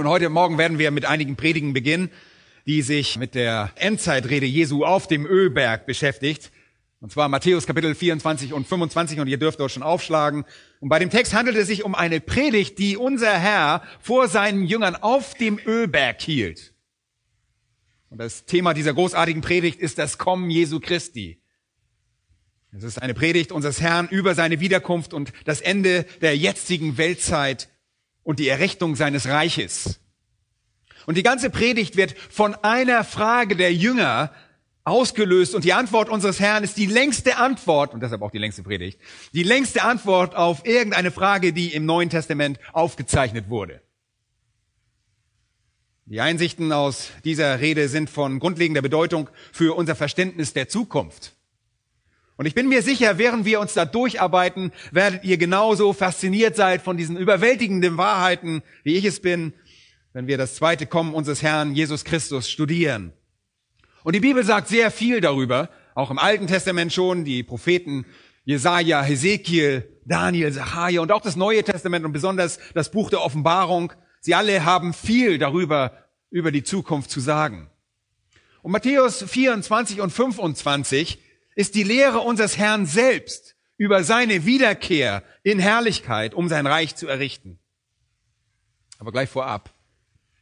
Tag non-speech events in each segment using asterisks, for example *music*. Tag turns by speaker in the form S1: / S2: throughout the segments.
S1: Nun, heute Morgen werden wir mit einigen Predigen beginnen, die sich mit der Endzeitrede Jesu auf dem Ölberg beschäftigt. Und zwar Matthäus Kapitel 24 und 25 und ihr dürft dort schon aufschlagen. Und bei dem Text handelt es sich um eine Predigt, die unser Herr vor seinen Jüngern auf dem Ölberg hielt. Und das Thema dieser großartigen Predigt ist das Kommen Jesu Christi. Es ist eine Predigt unseres Herrn über seine Wiederkunft und das Ende der jetzigen Weltzeit und die Errichtung seines Reiches. Und die ganze Predigt wird von einer Frage der Jünger ausgelöst und die Antwort unseres Herrn ist die längste Antwort, und deshalb auch die längste Predigt, die längste Antwort auf irgendeine Frage, die im Neuen Testament aufgezeichnet wurde. Die Einsichten aus dieser Rede sind von grundlegender Bedeutung für unser Verständnis der Zukunft. Und ich bin mir sicher, während wir uns da durcharbeiten, werdet ihr genauso fasziniert sein von diesen überwältigenden Wahrheiten, wie ich es bin, wenn wir das zweite Kommen unseres Herrn Jesus Christus studieren. Und die Bibel sagt sehr viel darüber, auch im Alten Testament schon, die Propheten Jesaja, Hesekiel, Daniel, Zacharia und auch das Neue Testament und besonders das Buch der Offenbarung Sie alle haben viel darüber, über die Zukunft zu sagen. Und Matthäus 24 und 25 ist die Lehre unseres Herrn selbst über seine Wiederkehr in Herrlichkeit, um sein Reich zu errichten. Aber gleich vorab,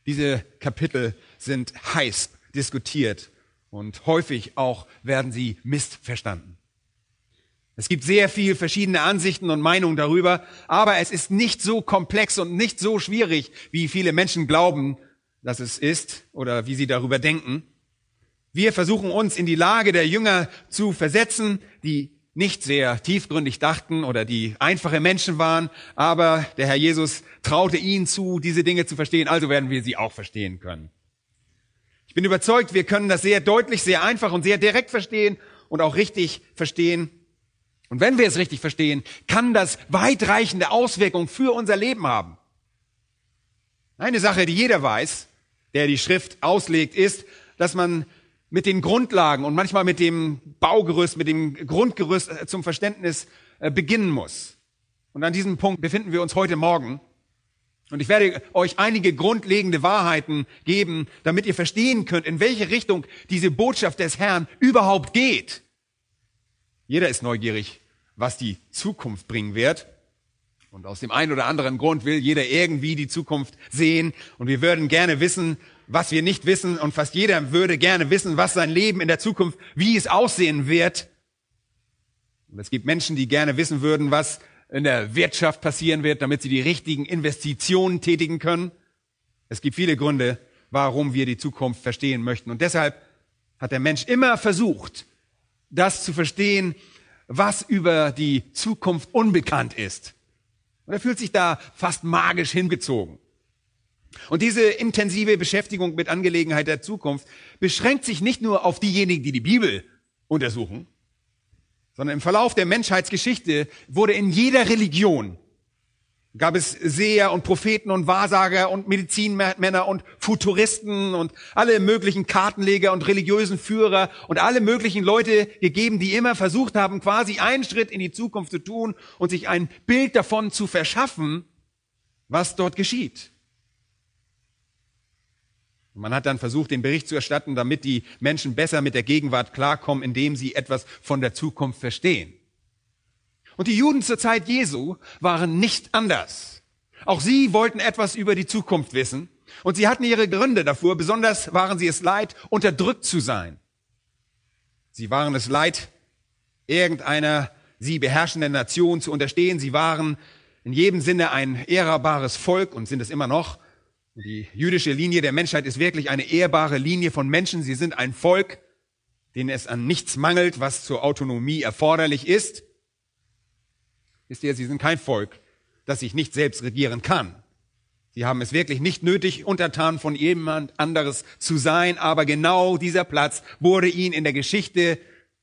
S1: diese Kapitel sind heiß diskutiert und häufig auch werden sie missverstanden. Es gibt sehr viel verschiedene Ansichten und Meinungen darüber, aber es ist nicht so komplex und nicht so schwierig, wie viele Menschen glauben, dass es ist oder wie sie darüber denken. Wir versuchen uns in die Lage der Jünger zu versetzen, die nicht sehr tiefgründig dachten oder die einfache Menschen waren, aber der Herr Jesus traute ihnen zu, diese Dinge zu verstehen, also werden wir sie auch verstehen können. Ich bin überzeugt, wir können das sehr deutlich, sehr einfach und sehr direkt verstehen und auch richtig verstehen. Und wenn wir es richtig verstehen, kann das weitreichende Auswirkungen für unser Leben haben. Eine Sache, die jeder weiß, der die Schrift auslegt, ist, dass man mit den Grundlagen und manchmal mit dem Baugerüst, mit dem Grundgerüst äh, zum Verständnis äh, beginnen muss. Und an diesem Punkt befinden wir uns heute Morgen. Und ich werde euch einige grundlegende Wahrheiten geben, damit ihr verstehen könnt, in welche Richtung diese Botschaft des Herrn überhaupt geht. Jeder ist neugierig, was die Zukunft bringen wird. Und aus dem einen oder anderen Grund will jeder irgendwie die Zukunft sehen. Und wir würden gerne wissen, was wir nicht wissen. Und fast jeder würde gerne wissen, was sein Leben in der Zukunft, wie es aussehen wird. Und es gibt Menschen, die gerne wissen würden, was in der Wirtschaft passieren wird, damit sie die richtigen Investitionen tätigen können. Es gibt viele Gründe, warum wir die Zukunft verstehen möchten. Und deshalb hat der Mensch immer versucht, das zu verstehen, was über die Zukunft unbekannt ist. Und er fühlt sich da fast magisch hingezogen. Und diese intensive Beschäftigung mit Angelegenheit der Zukunft beschränkt sich nicht nur auf diejenigen, die die Bibel untersuchen, sondern im Verlauf der Menschheitsgeschichte wurde in jeder Religion gab es Seher und Propheten und Wahrsager und Medizinmänner und Futuristen und alle möglichen Kartenleger und religiösen Führer und alle möglichen Leute gegeben, die immer versucht haben, quasi einen Schritt in die Zukunft zu tun und sich ein Bild davon zu verschaffen, was dort geschieht. Man hat dann versucht, den Bericht zu erstatten, damit die Menschen besser mit der Gegenwart klarkommen, indem sie etwas von der Zukunft verstehen. Und die Juden zur Zeit Jesu waren nicht anders. Auch sie wollten etwas über die Zukunft wissen. Und sie hatten ihre Gründe dafür. Besonders waren sie es leid, unterdrückt zu sein. Sie waren es leid, irgendeiner sie beherrschenden Nation zu unterstehen. Sie waren in jedem Sinne ein ehrbares Volk und sind es immer noch. Die jüdische Linie der Menschheit ist wirklich eine ehrbare Linie von Menschen. Sie sind ein Volk, denen es an nichts mangelt, was zur Autonomie erforderlich ist. Wisst ihr, sie sind kein Volk, das sich nicht selbst regieren kann. Die haben es wirklich nicht nötig, untertan von jemand anderes zu sein, aber genau dieser Platz wurde ihnen in der Geschichte,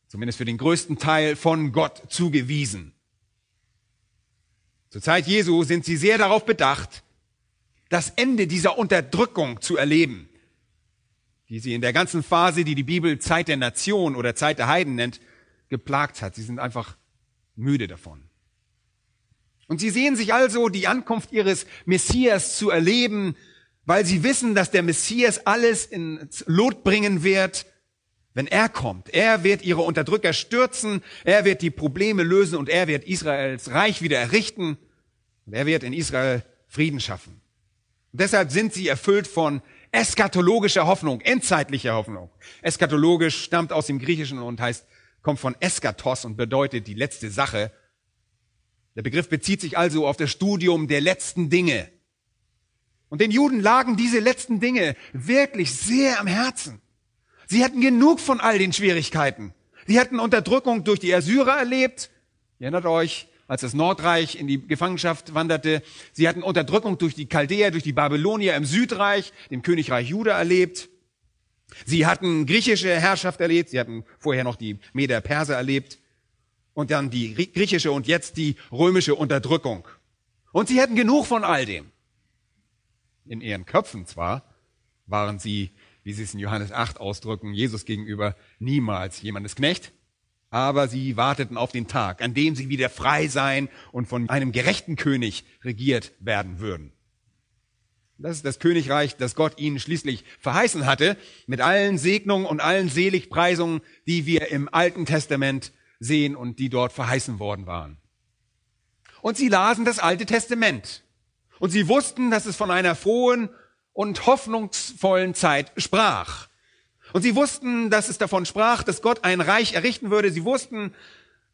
S1: zumindest für den größten Teil, von Gott zugewiesen. Zur Zeit Jesu sind sie sehr darauf bedacht, das Ende dieser Unterdrückung zu erleben, die sie in der ganzen Phase, die die Bibel Zeit der Nation oder Zeit der Heiden nennt, geplagt hat. Sie sind einfach müde davon. Und sie sehen sich also die Ankunft ihres Messias zu erleben, weil sie wissen, dass der Messias alles ins Lot bringen wird, wenn er kommt. Er wird ihre Unterdrücker stürzen, er wird die Probleme lösen und er wird Israels Reich wieder errichten und er wird in Israel Frieden schaffen. Deshalb sind sie erfüllt von eschatologischer Hoffnung, endzeitlicher Hoffnung. Eschatologisch stammt aus dem Griechischen und heißt, kommt von Eskatos und bedeutet die letzte Sache. Der Begriff bezieht sich also auf das Studium der letzten Dinge. Und den Juden lagen diese letzten Dinge wirklich sehr am Herzen. Sie hatten genug von all den Schwierigkeiten. Sie hatten Unterdrückung durch die Assyrer erlebt. Ihr erinnert euch, als das Nordreich in die Gefangenschaft wanderte. Sie hatten Unterdrückung durch die Chaldäer, durch die Babylonier im Südreich, dem Königreich Juda erlebt. Sie hatten griechische Herrschaft erlebt. Sie hatten vorher noch die Meder Perser erlebt. Und dann die griechische und jetzt die römische Unterdrückung. Und sie hatten genug von all dem. In ihren Köpfen zwar waren sie, wie sie es in Johannes 8 ausdrücken, Jesus gegenüber niemals jemandes Knecht, aber sie warteten auf den Tag, an dem sie wieder frei sein und von einem gerechten König regiert werden würden. Das ist das Königreich, das Gott ihnen schließlich verheißen hatte, mit allen Segnungen und allen Seligpreisungen, die wir im Alten Testament sehen und die dort verheißen worden waren. Und sie lasen das Alte Testament. Und sie wussten, dass es von einer frohen und hoffnungsvollen Zeit sprach. Und sie wussten, dass es davon sprach, dass Gott ein Reich errichten würde. Sie wussten,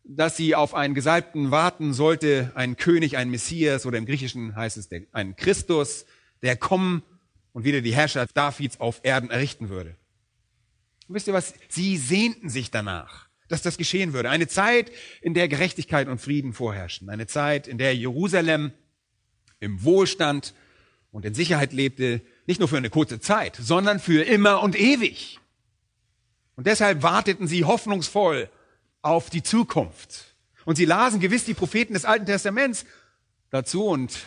S1: dass sie auf einen Gesalbten warten sollte, einen König, einen Messias oder im Griechischen heißt es ein Christus, der kommen und wieder die Herrschaft Davids auf Erden errichten würde. Und wisst ihr was? Sie sehnten sich danach, dass das geschehen würde. Eine Zeit, in der Gerechtigkeit und Frieden vorherrschen. Eine Zeit, in der Jerusalem im Wohlstand und in Sicherheit lebte, nicht nur für eine kurze Zeit, sondern für immer und ewig. Und deshalb warteten sie hoffnungsvoll auf die Zukunft. Und sie lasen gewiss die Propheten des Alten Testaments dazu und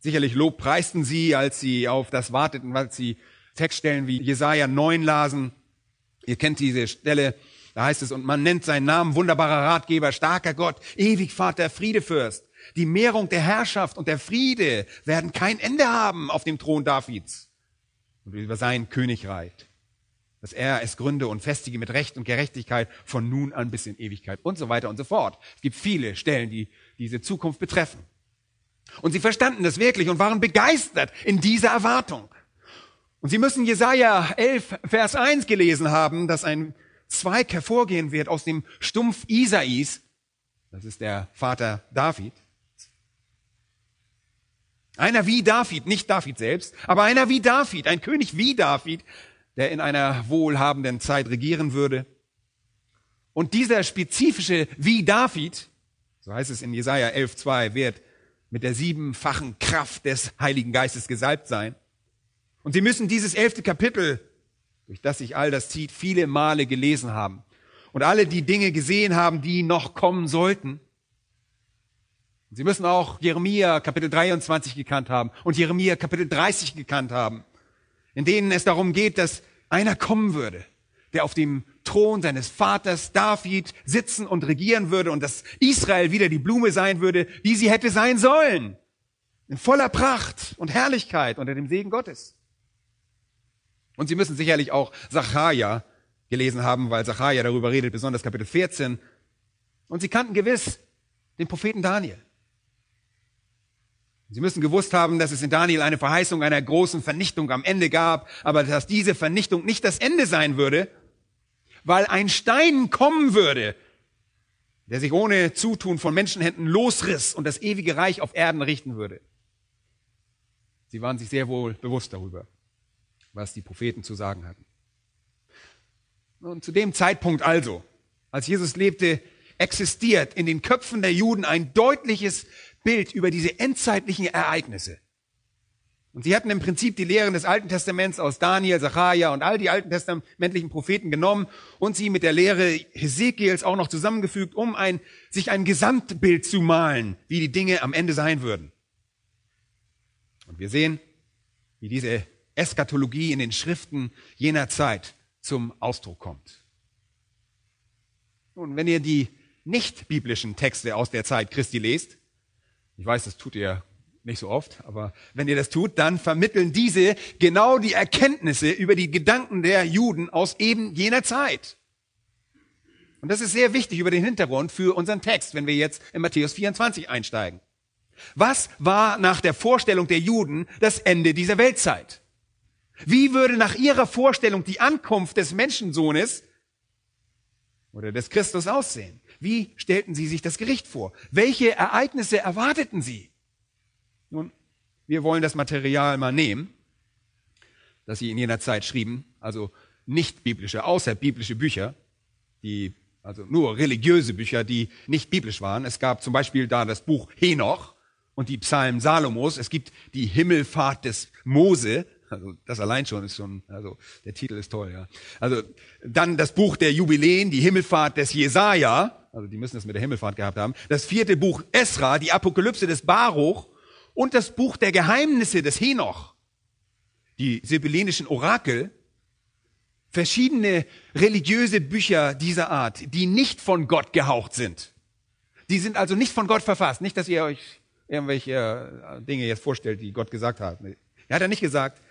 S1: sicherlich lobpreisten sie, als sie auf das warteten, weil sie Textstellen wie Jesaja 9 lasen. Ihr kennt diese Stelle, da heißt es, und man nennt seinen Namen wunderbarer Ratgeber, starker Gott, ewig Vater, Friedefürst. Die Mehrung der Herrschaft und der Friede werden kein Ende haben auf dem Thron Davids und über sein Königreich dass er es gründe und festige mit Recht und Gerechtigkeit von nun an bis in Ewigkeit und so weiter und so fort. Es gibt viele Stellen, die diese Zukunft betreffen. Und sie verstanden das wirklich und waren begeistert in dieser Erwartung. Und sie müssen Jesaja 11, Vers 1 gelesen haben, dass ein Zweig hervorgehen wird aus dem Stumpf Isais. Das ist der Vater David. Einer wie David, nicht David selbst, aber einer wie David, ein König wie David, der in einer wohlhabenden Zeit regieren würde. Und dieser spezifische wie David, so heißt es in Jesaja 11,2, wird mit der siebenfachen Kraft des Heiligen Geistes gesalbt sein. Und Sie müssen dieses elfte Kapitel, durch das sich all das zieht, viele Male gelesen haben. Und alle die Dinge gesehen haben, die noch kommen sollten. Sie müssen auch Jeremia Kapitel 23 gekannt haben und Jeremia Kapitel 30 gekannt haben in denen es darum geht, dass einer kommen würde, der auf dem Thron seines Vaters David sitzen und regieren würde und dass Israel wieder die Blume sein würde, die sie hätte sein sollen. In voller Pracht und Herrlichkeit unter dem Segen Gottes. Und Sie müssen sicherlich auch Zacharia gelesen haben, weil Zacharia darüber redet, besonders Kapitel 14. Und Sie kannten gewiss den Propheten Daniel. Sie müssen gewusst haben, dass es in Daniel eine Verheißung einer großen Vernichtung am Ende gab, aber dass diese Vernichtung nicht das Ende sein würde, weil ein Stein kommen würde, der sich ohne Zutun von Menschenhänden losriss und das ewige Reich auf Erden richten würde. Sie waren sich sehr wohl bewusst darüber, was die Propheten zu sagen hatten. Und zu dem Zeitpunkt also, als Jesus lebte, existiert in den Köpfen der Juden ein deutliches Bild über diese endzeitlichen Ereignisse. Und sie hatten im Prinzip die Lehren des Alten Testaments aus Daniel, Zachariah und all die alten testamentlichen Propheten genommen und sie mit der Lehre Hesekiels auch noch zusammengefügt, um ein, sich ein Gesamtbild zu malen, wie die Dinge am Ende sein würden. Und wir sehen, wie diese Eskatologie in den Schriften jener Zeit zum Ausdruck kommt. Nun, wenn ihr die nicht biblischen Texte aus der Zeit Christi lest, ich weiß, das tut ihr nicht so oft, aber wenn ihr das tut, dann vermitteln diese genau die Erkenntnisse über die Gedanken der Juden aus eben jener Zeit. Und das ist sehr wichtig über den Hintergrund für unseren Text, wenn wir jetzt in Matthäus 24 einsteigen. Was war nach der Vorstellung der Juden das Ende dieser Weltzeit? Wie würde nach ihrer Vorstellung die Ankunft des Menschensohnes oder des Christus aussehen? Wie stellten sie sich das Gericht vor? Welche Ereignisse erwarteten sie? Nun, wir wollen das Material mal nehmen, das sie in jener Zeit schrieben, also nicht biblische, außerbiblische Bücher, die, also nur religiöse Bücher, die nicht biblisch waren. Es gab zum Beispiel da das Buch Henoch und die Psalmen Salomos. Es gibt die Himmelfahrt des Mose. Also das allein schon ist schon, also der Titel ist toll, ja. Also dann das Buch der Jubiläen, die Himmelfahrt des Jesaja. Also die müssen es mit der Himmelfahrt gehabt haben. Das vierte Buch Esra, die Apokalypse des Baruch und das Buch der Geheimnisse des Henoch, die sibyllinischen Orakel, verschiedene religiöse Bücher dieser Art, die nicht von Gott gehaucht sind. Die sind also nicht von Gott verfasst. Nicht, dass ihr euch irgendwelche äh, Dinge jetzt vorstellt, die Gott gesagt hat. Er hat er nicht gesagt.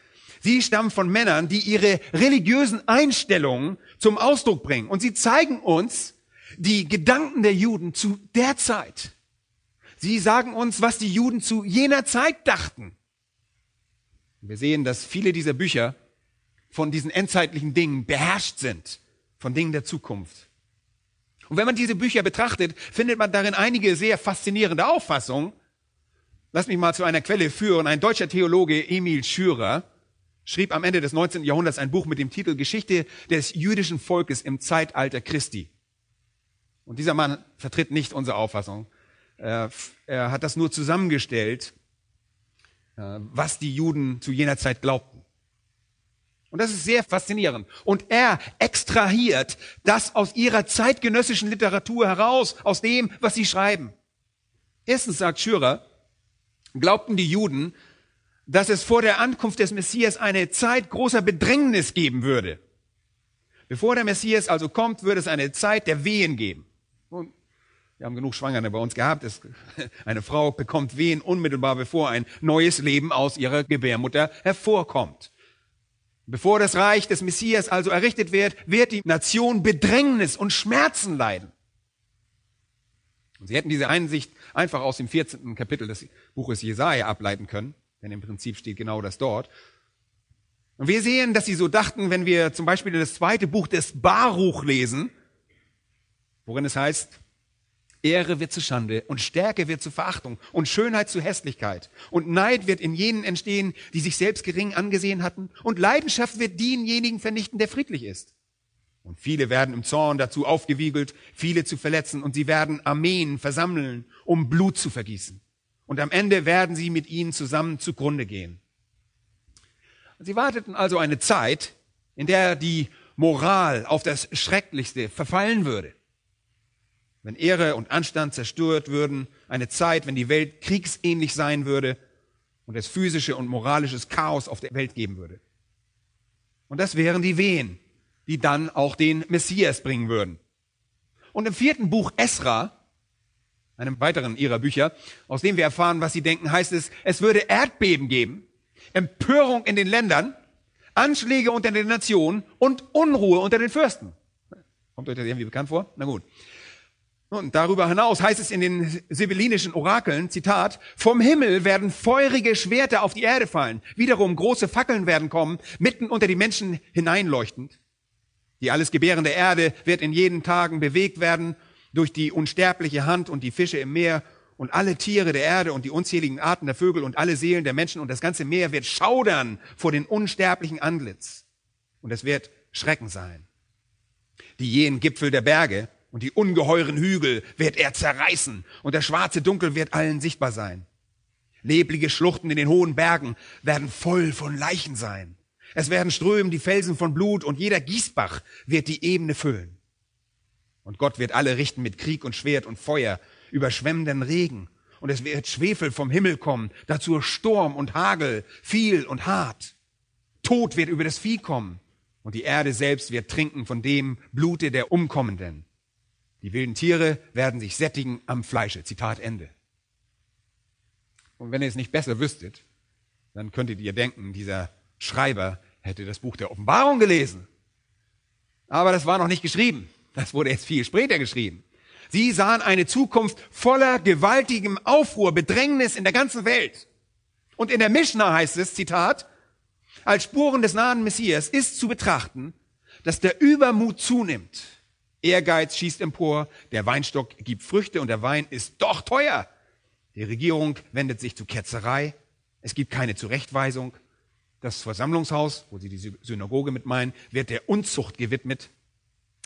S1: Sie stammen von Männern, die ihre religiösen Einstellungen zum Ausdruck bringen. Und sie zeigen uns die Gedanken der Juden zu der Zeit. Sie sagen uns, was die Juden zu jener Zeit dachten. Wir sehen, dass viele dieser Bücher von diesen endzeitlichen Dingen beherrscht sind, von Dingen der Zukunft. Und wenn man diese Bücher betrachtet, findet man darin einige sehr faszinierende Auffassungen. Lass mich mal zu einer Quelle führen. Ein deutscher Theologe, Emil Schürer, schrieb am Ende des 19. Jahrhunderts ein Buch mit dem Titel Geschichte des jüdischen Volkes im Zeitalter Christi. Und dieser Mann vertritt nicht unsere Auffassung, er, er hat das nur zusammengestellt, äh, was die Juden zu jener Zeit glaubten. Und das ist sehr faszinierend. Und er extrahiert das aus ihrer zeitgenössischen Literatur heraus, aus dem, was sie schreiben. Erstens sagt Schürer, glaubten die Juden, dass es vor der Ankunft des Messias eine Zeit großer Bedrängnis geben würde. Bevor der Messias also kommt, würde es eine Zeit der Wehen geben. Und wir haben genug Schwangere bei uns gehabt. *laughs* eine Frau bekommt Wehen unmittelbar, bevor ein neues Leben aus ihrer Gebärmutter hervorkommt. Bevor das Reich des Messias also errichtet wird, wird die Nation Bedrängnis und Schmerzen leiden. Und sie hätten diese Einsicht einfach aus dem 14. Kapitel des Buches Jesaja ableiten können, denn im Prinzip steht genau das dort. Und wir sehen, dass sie so dachten, wenn wir zum Beispiel das zweite Buch des Baruch lesen, worin es heißt, Ehre wird zu Schande und Stärke wird zu Verachtung und Schönheit zu Hässlichkeit und Neid wird in jenen entstehen, die sich selbst gering angesehen hatten und Leidenschaft wird denjenigen vernichten, der friedlich ist. Und viele werden im Zorn dazu aufgewiegelt, viele zu verletzen und sie werden Armeen versammeln, um Blut zu vergießen. Und am Ende werden sie mit ihnen zusammen zugrunde gehen. Sie warteten also eine Zeit, in der die Moral auf das Schrecklichste verfallen würde wenn Ehre und Anstand zerstört würden, eine Zeit, wenn die Welt kriegsähnlich sein würde und es physische und moralisches Chaos auf der Welt geben würde. Und das wären die Wehen, die dann auch den Messias bringen würden. Und im vierten Buch Esra, einem weiteren ihrer Bücher, aus dem wir erfahren, was sie denken, heißt es, es würde Erdbeben geben, Empörung in den Ländern, Anschläge unter den Nationen und Unruhe unter den Fürsten. Kommt euch das irgendwie bekannt vor? Na gut. Und darüber hinaus heißt es in den sibyllinischen Orakeln, Zitat, vom Himmel werden feurige Schwerter auf die Erde fallen. Wiederum große Fackeln werden kommen, mitten unter die Menschen hineinleuchtend. Die alles gebärende Erde wird in jeden Tagen bewegt werden durch die unsterbliche Hand und die Fische im Meer und alle Tiere der Erde und die unzähligen Arten der Vögel und alle Seelen der Menschen und das ganze Meer wird schaudern vor den unsterblichen Antlitz. Und es wird Schrecken sein. Die jenen Gipfel der Berge und die ungeheuren Hügel wird er zerreißen und der schwarze Dunkel wird allen sichtbar sein. Leblige Schluchten in den hohen Bergen werden voll von Leichen sein. Es werden strömen die Felsen von Blut und jeder Gießbach wird die Ebene füllen. Und Gott wird alle richten mit Krieg und Schwert und Feuer, überschwemmenden Regen. Und es wird Schwefel vom Himmel kommen, dazu Sturm und Hagel, viel und hart. Tod wird über das Vieh kommen und die Erde selbst wird trinken von dem Blute der Umkommenden. Die wilden Tiere werden sich sättigen am Fleische. Zitat Ende. Und wenn ihr es nicht besser wüsstet, dann könntet ihr denken, dieser Schreiber hätte das Buch der Offenbarung gelesen. Aber das war noch nicht geschrieben. Das wurde erst viel später geschrieben. Sie sahen eine Zukunft voller gewaltigem Aufruhr, Bedrängnis in der ganzen Welt. Und in der Mishnah heißt es, Zitat, als Spuren des nahen Messias ist zu betrachten, dass der Übermut zunimmt. Ehrgeiz schießt empor, der Weinstock gibt Früchte und der Wein ist doch teuer. Die Regierung wendet sich zu Ketzerei. Es gibt keine Zurechtweisung. Das Versammlungshaus, wo sie die Synagoge mit meinen, wird der Unzucht gewidmet.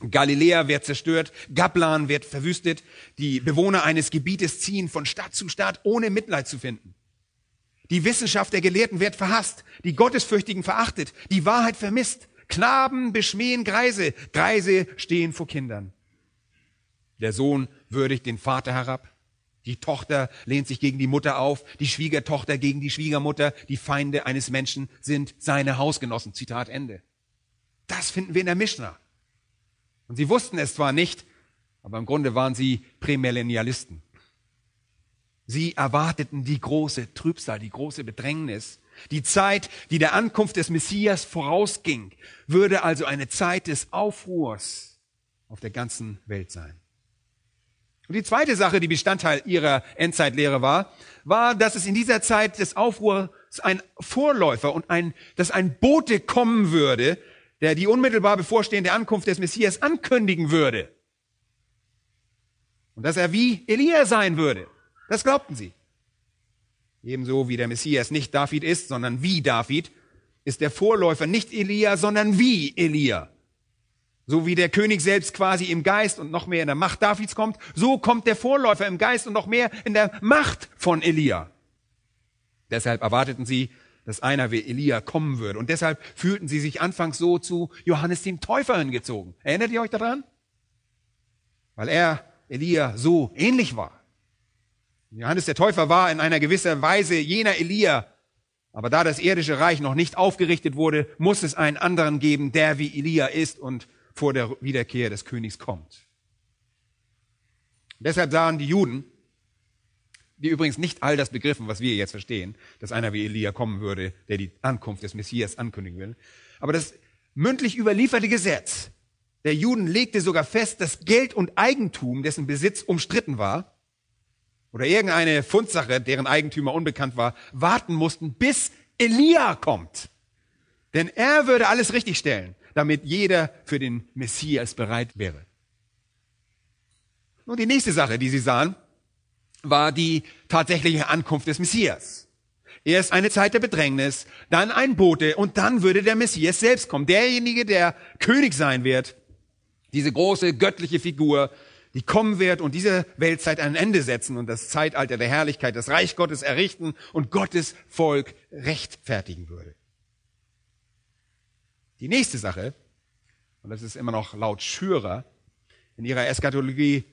S1: Galiläa wird zerstört, Gablan wird verwüstet, die Bewohner eines Gebietes ziehen von Stadt zu Stadt, ohne Mitleid zu finden. Die Wissenschaft der Gelehrten wird verhasst, die Gottesfürchtigen verachtet, die Wahrheit vermisst. Knaben beschmähen Greise, Greise stehen vor Kindern. Der Sohn würdigt den Vater herab, die Tochter lehnt sich gegen die Mutter auf, die Schwiegertochter gegen die Schwiegermutter, die Feinde eines Menschen sind seine Hausgenossen. Zitat Ende. Das finden wir in der Mishnah. Und sie wussten es zwar nicht, aber im Grunde waren sie Prämillennialisten. Sie erwarteten die große Trübsal, die große Bedrängnis. Die Zeit, die der Ankunft des Messias vorausging, würde also eine Zeit des Aufruhrs auf der ganzen Welt sein. Und die zweite Sache, die Bestandteil ihrer Endzeitlehre war, war, dass es in dieser Zeit des Aufruhrs ein Vorläufer und ein, dass ein Bote kommen würde, der die unmittelbar bevorstehende Ankunft des Messias ankündigen würde. Und dass er wie Elia sein würde. Das glaubten sie. Ebenso wie der Messias nicht David ist, sondern wie David, ist der Vorläufer nicht Elia, sondern wie Elia. So wie der König selbst quasi im Geist und noch mehr in der Macht Davids kommt, so kommt der Vorläufer im Geist und noch mehr in der Macht von Elia. Deshalb erwarteten sie, dass einer wie Elia kommen würde. Und deshalb fühlten sie sich anfangs so zu Johannes dem Täufer hingezogen. Erinnert ihr euch daran? Weil er Elia so ähnlich war. Johannes der Täufer war in einer gewisser Weise jener Elia. Aber da das irdische Reich noch nicht aufgerichtet wurde, muss es einen anderen geben, der wie Elia ist und vor der Wiederkehr des Königs kommt. Deshalb sahen die Juden, die übrigens nicht all das begriffen, was wir jetzt verstehen, dass einer wie Elia kommen würde, der die Ankunft des Messias ankündigen will. Aber das mündlich überlieferte Gesetz der Juden legte sogar fest, dass Geld und Eigentum, dessen Besitz umstritten war, oder irgendeine Fundsache, deren Eigentümer unbekannt war, warten mussten, bis Elia kommt. Denn er würde alles richtigstellen damit jeder für den Messias bereit wäre. Nun, die nächste Sache, die sie sahen, war die tatsächliche Ankunft des Messias. Erst eine Zeit der Bedrängnis, dann ein Bote und dann würde der Messias selbst kommen. Derjenige, der König sein wird. Diese große göttliche Figur, die kommen wird und dieser Weltzeit ein Ende setzen und das Zeitalter der Herrlichkeit, das Reich Gottes errichten und Gottes Volk rechtfertigen würde. Die nächste Sache, und das ist immer noch laut Schürer, in ihrer Eschatologie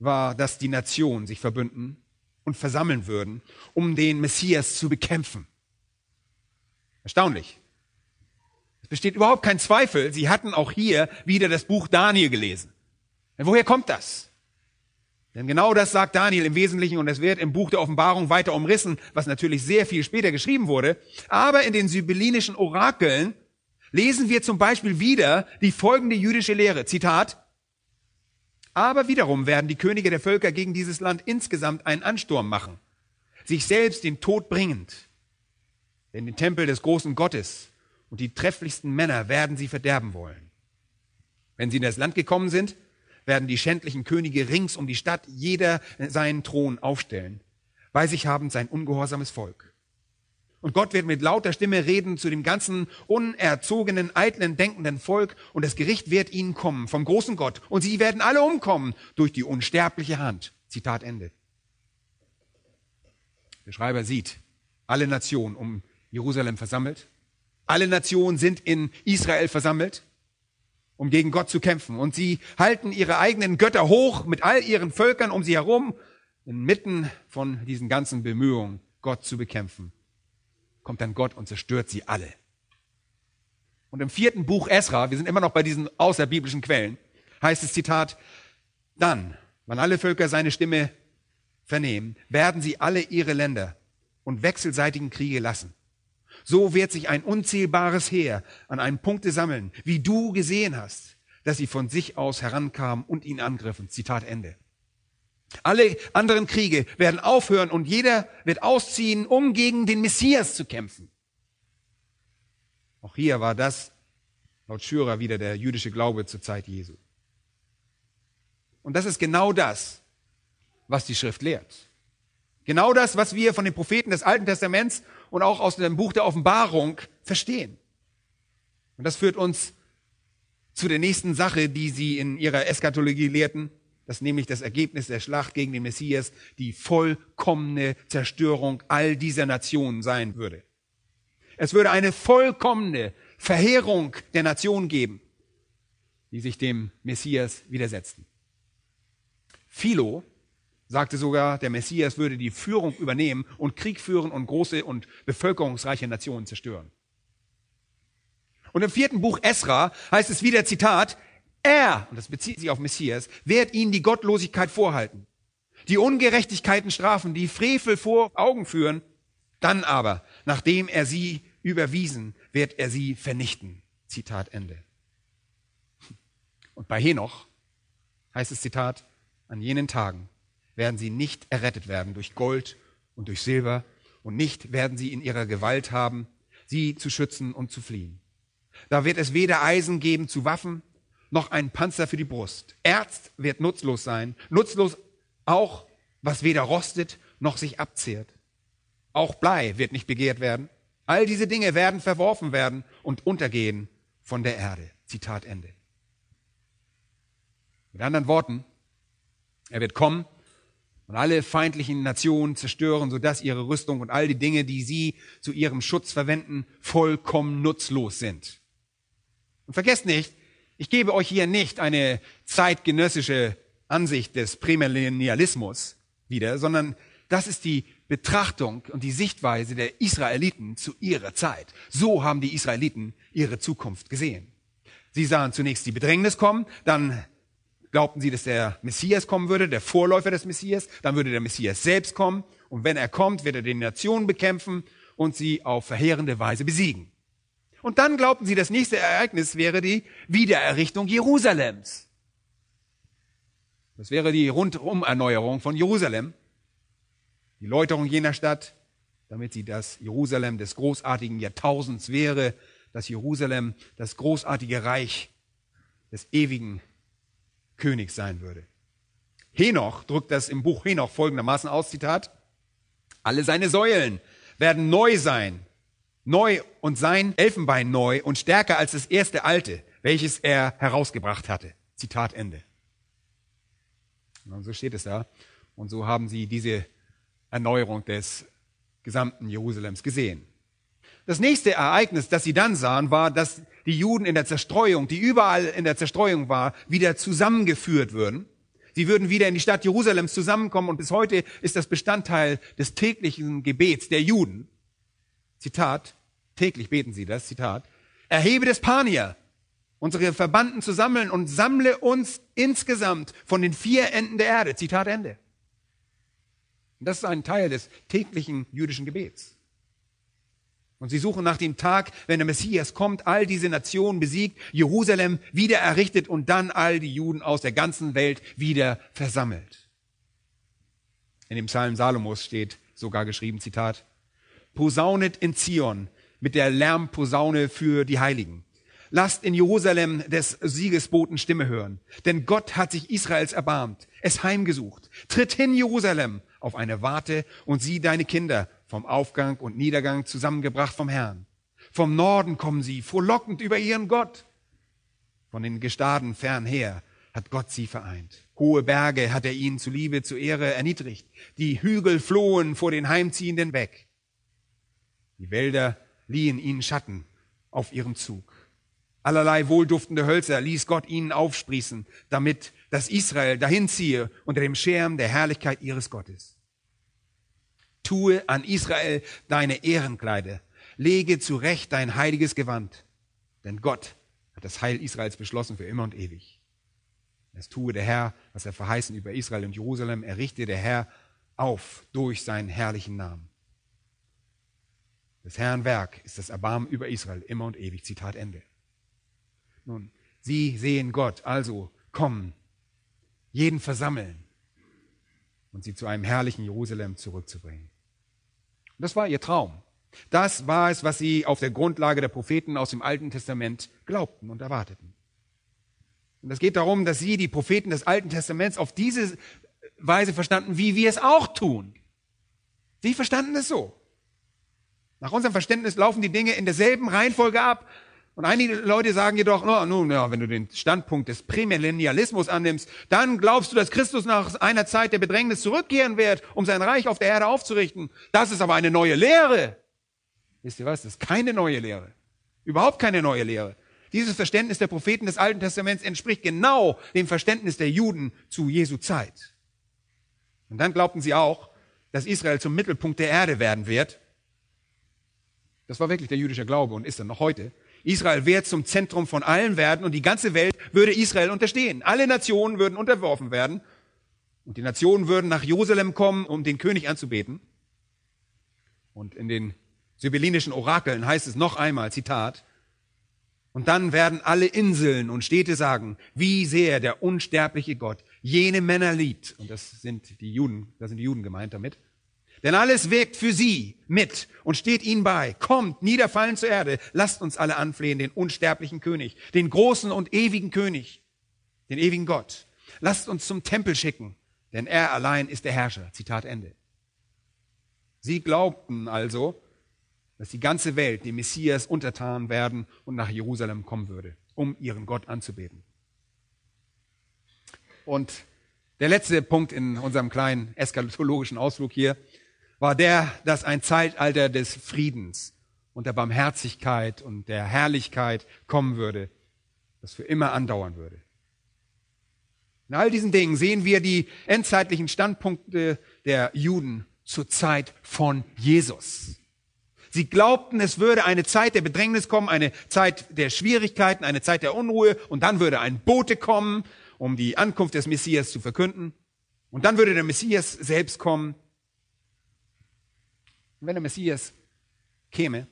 S1: war, dass die Nationen sich verbünden und versammeln würden, um den Messias zu bekämpfen. Erstaunlich. Es besteht überhaupt kein Zweifel, sie hatten auch hier wieder das Buch Daniel gelesen. Denn woher kommt das? Denn genau das sagt Daniel im Wesentlichen und es wird im Buch der Offenbarung weiter umrissen, was natürlich sehr viel später geschrieben wurde. Aber in den sibyllinischen Orakeln lesen wir zum Beispiel wieder die folgende jüdische Lehre. Zitat. Aber wiederum werden die Könige der Völker gegen dieses Land insgesamt einen Ansturm machen, sich selbst den Tod bringend. Denn den Tempel des großen Gottes und die trefflichsten Männer werden sie verderben wollen. Wenn sie in das Land gekommen sind, werden die schändlichen Könige rings um die Stadt jeder seinen Thron aufstellen, bei sich haben sein ungehorsames Volk. Und Gott wird mit lauter Stimme reden zu dem ganzen unerzogenen, eitlen, denkenden Volk und das Gericht wird ihnen kommen vom großen Gott und sie werden alle umkommen durch die unsterbliche Hand. Zitat Ende. Der Schreiber sieht alle Nationen um Jerusalem versammelt. Alle Nationen sind in Israel versammelt, um gegen Gott zu kämpfen. Und sie halten ihre eigenen Götter hoch mit all ihren Völkern um sie herum, inmitten von diesen ganzen Bemühungen, Gott zu bekämpfen. Kommt dann Gott und zerstört sie alle. Und im vierten Buch Esra, wir sind immer noch bei diesen außerbiblischen Quellen, heißt es Zitat, dann, wann alle Völker seine Stimme vernehmen, werden sie alle ihre Länder und wechselseitigen Kriege lassen. So wird sich ein unzählbares Heer an einem Punkte sammeln, wie du gesehen hast, dass sie von sich aus herankamen und ihn angriffen. Zitat Ende. Alle anderen Kriege werden aufhören und jeder wird ausziehen, um gegen den Messias zu kämpfen. Auch hier war das laut Schürer wieder der jüdische Glaube zur Zeit Jesu. Und das ist genau das, was die Schrift lehrt. Genau das, was wir von den Propheten des Alten Testaments und auch aus dem Buch der Offenbarung verstehen. Und das führt uns zu der nächsten Sache, die sie in ihrer Eschatologie lehrten, dass nämlich das Ergebnis der Schlacht gegen den Messias die vollkommene Zerstörung all dieser Nationen sein würde. Es würde eine vollkommene Verheerung der Nationen geben, die sich dem Messias widersetzten. Philo sagte sogar, der Messias würde die Führung übernehmen und Krieg führen und große und bevölkerungsreiche Nationen zerstören. Und im vierten Buch Esra heißt es wieder Zitat, er, und das bezieht sich auf Messias, wird ihnen die Gottlosigkeit vorhalten, die Ungerechtigkeiten strafen, die Frevel vor Augen führen, dann aber, nachdem er sie überwiesen, wird er sie vernichten. Zitat Ende. Und bei Henoch heißt es Zitat, an jenen Tagen werden sie nicht errettet werden durch Gold und durch Silber und nicht werden sie in ihrer Gewalt haben, sie zu schützen und zu fliehen. Da wird es weder Eisen geben zu Waffen, noch einen Panzer für die Brust. Erz wird nutzlos sein, nutzlos auch, was weder rostet noch sich abzehrt. Auch Blei wird nicht begehrt werden. All diese Dinge werden verworfen werden und untergehen von der Erde. Zitat Ende. Mit anderen Worten, er wird kommen und alle feindlichen Nationen zerstören, sodass ihre Rüstung und all die Dinge, die sie zu ihrem Schutz verwenden, vollkommen nutzlos sind. Und vergesst nicht, ich gebe euch hier nicht eine zeitgenössische Ansicht des Prämillennialismus wieder, sondern das ist die Betrachtung und die Sichtweise der Israeliten zu ihrer Zeit. So haben die Israeliten ihre Zukunft gesehen. Sie sahen zunächst die Bedrängnis kommen, dann glaubten sie, dass der Messias kommen würde, der Vorläufer des Messias, dann würde der Messias selbst kommen und wenn er kommt, wird er die Nationen bekämpfen und sie auf verheerende Weise besiegen. Und dann glaubten sie, das nächste Ereignis wäre die Wiedererrichtung Jerusalems. Das wäre die Rundumerneuerung von Jerusalem, die Läuterung jener Stadt, damit sie das Jerusalem des großartigen Jahrtausends wäre, das Jerusalem, das großartige Reich des ewigen Königs sein würde. Henoch drückt das im Buch Henoch folgendermaßen aus, Zitat, alle seine Säulen werden neu sein, neu und sein Elfenbein neu und stärker als das erste alte, welches er herausgebracht hatte. Zitat Ende. Und so steht es da. Und so haben sie diese Erneuerung des gesamten Jerusalems gesehen. Das nächste Ereignis, das sie dann sahen, war, dass die Juden in der Zerstreuung, die überall in der Zerstreuung war, wieder zusammengeführt würden. Sie würden wieder in die Stadt Jerusalems zusammenkommen und bis heute ist das Bestandteil des täglichen Gebets der Juden. Zitat, täglich beten sie das, Zitat, erhebe des Pania, unsere Verbanden zu sammeln und sammle uns insgesamt von den vier Enden der Erde. Zitat Ende. Das ist ein Teil des täglichen jüdischen Gebets. Und sie suchen nach dem Tag, wenn der Messias kommt, all diese Nationen besiegt, Jerusalem wieder errichtet und dann all die Juden aus der ganzen Welt wieder versammelt. In dem Psalm Salomos steht sogar geschrieben, Zitat, Posaunet in Zion mit der Lärmposaune für die Heiligen. Lasst in Jerusalem des Siegesboten Stimme hören, denn Gott hat sich Israels erbarmt, es heimgesucht. Tritt hin, Jerusalem, auf eine Warte und sieh deine Kinder vom Aufgang und Niedergang zusammengebracht vom Herrn. Vom Norden kommen sie, frohlockend über ihren Gott. Von den Gestaden fernher hat Gott sie vereint. Hohe Berge hat er ihnen zu Liebe, zu Ehre erniedrigt. Die Hügel flohen vor den Heimziehenden weg. Die Wälder liehen ihnen Schatten auf ihrem Zug. Allerlei wohlduftende Hölzer ließ Gott ihnen aufsprießen, damit das Israel dahin ziehe unter dem Schirm der Herrlichkeit ihres Gottes. Tue an Israel deine Ehrenkleider, lege zurecht dein heiliges Gewand, denn Gott hat das Heil Israels beschlossen für immer und ewig. Es tue der Herr, was er verheißen über Israel und Jerusalem, errichte der Herr auf durch seinen herrlichen Namen. Das Herrn Werk ist das Erbarmen über Israel immer und ewig. Zitat Ende. Nun, sie sehen Gott also kommen, jeden versammeln und sie zu einem herrlichen Jerusalem zurückzubringen. Das war ihr Traum. Das war es, was sie auf der Grundlage der Propheten aus dem Alten Testament glaubten und erwarteten. Und es geht darum, dass sie, die Propheten des Alten Testaments, auf diese Weise verstanden, wie wir es auch tun. Sie verstanden es so. Nach unserem Verständnis laufen die Dinge in derselben Reihenfolge ab. Und einige Leute sagen jedoch, oh, nun, ja, wenn du den Standpunkt des Prämillennialismus annimmst, dann glaubst du, dass Christus nach einer Zeit der Bedrängnis zurückkehren wird, um sein Reich auf der Erde aufzurichten. Das ist aber eine neue Lehre. Wisst ihr was? Das ist keine neue Lehre. Überhaupt keine neue Lehre. Dieses Verständnis der Propheten des Alten Testaments entspricht genau dem Verständnis der Juden zu Jesu Zeit. Und dann glaubten sie auch, dass Israel zum Mittelpunkt der Erde werden wird. Das war wirklich der jüdische Glaube und ist er noch heute. Israel wird zum Zentrum von allen werden und die ganze Welt würde Israel unterstehen. Alle Nationen würden unterworfen werden und die Nationen würden nach Jerusalem kommen, um den König anzubeten. Und in den sibyllinischen Orakeln heißt es noch einmal, Zitat, und dann werden alle Inseln und Städte sagen, wie sehr der unsterbliche Gott jene Männer liebt. Und das sind die Juden, da sind die Juden gemeint damit. Denn alles wirkt für sie mit und steht ihnen bei. Kommt, niederfallen zur Erde. Lasst uns alle anflehen, den unsterblichen König, den großen und ewigen König, den ewigen Gott. Lasst uns zum Tempel schicken, denn er allein ist der Herrscher. Zitat Ende. Sie glaubten also, dass die ganze Welt dem Messias untertan werden und nach Jerusalem kommen würde, um ihren Gott anzubeten. Und der letzte Punkt in unserem kleinen eschatologischen Ausflug hier war der, dass ein Zeitalter des Friedens und der Barmherzigkeit und der Herrlichkeit kommen würde, das für immer andauern würde. In all diesen Dingen sehen wir die endzeitlichen Standpunkte der Juden zur Zeit von Jesus. Sie glaubten, es würde eine Zeit der Bedrängnis kommen, eine Zeit der Schwierigkeiten, eine Zeit der Unruhe und dann würde ein Bote kommen, um die Ankunft des Messias zu verkünden. Und dann würde der Messias selbst kommen. Und wenn der Messias käme,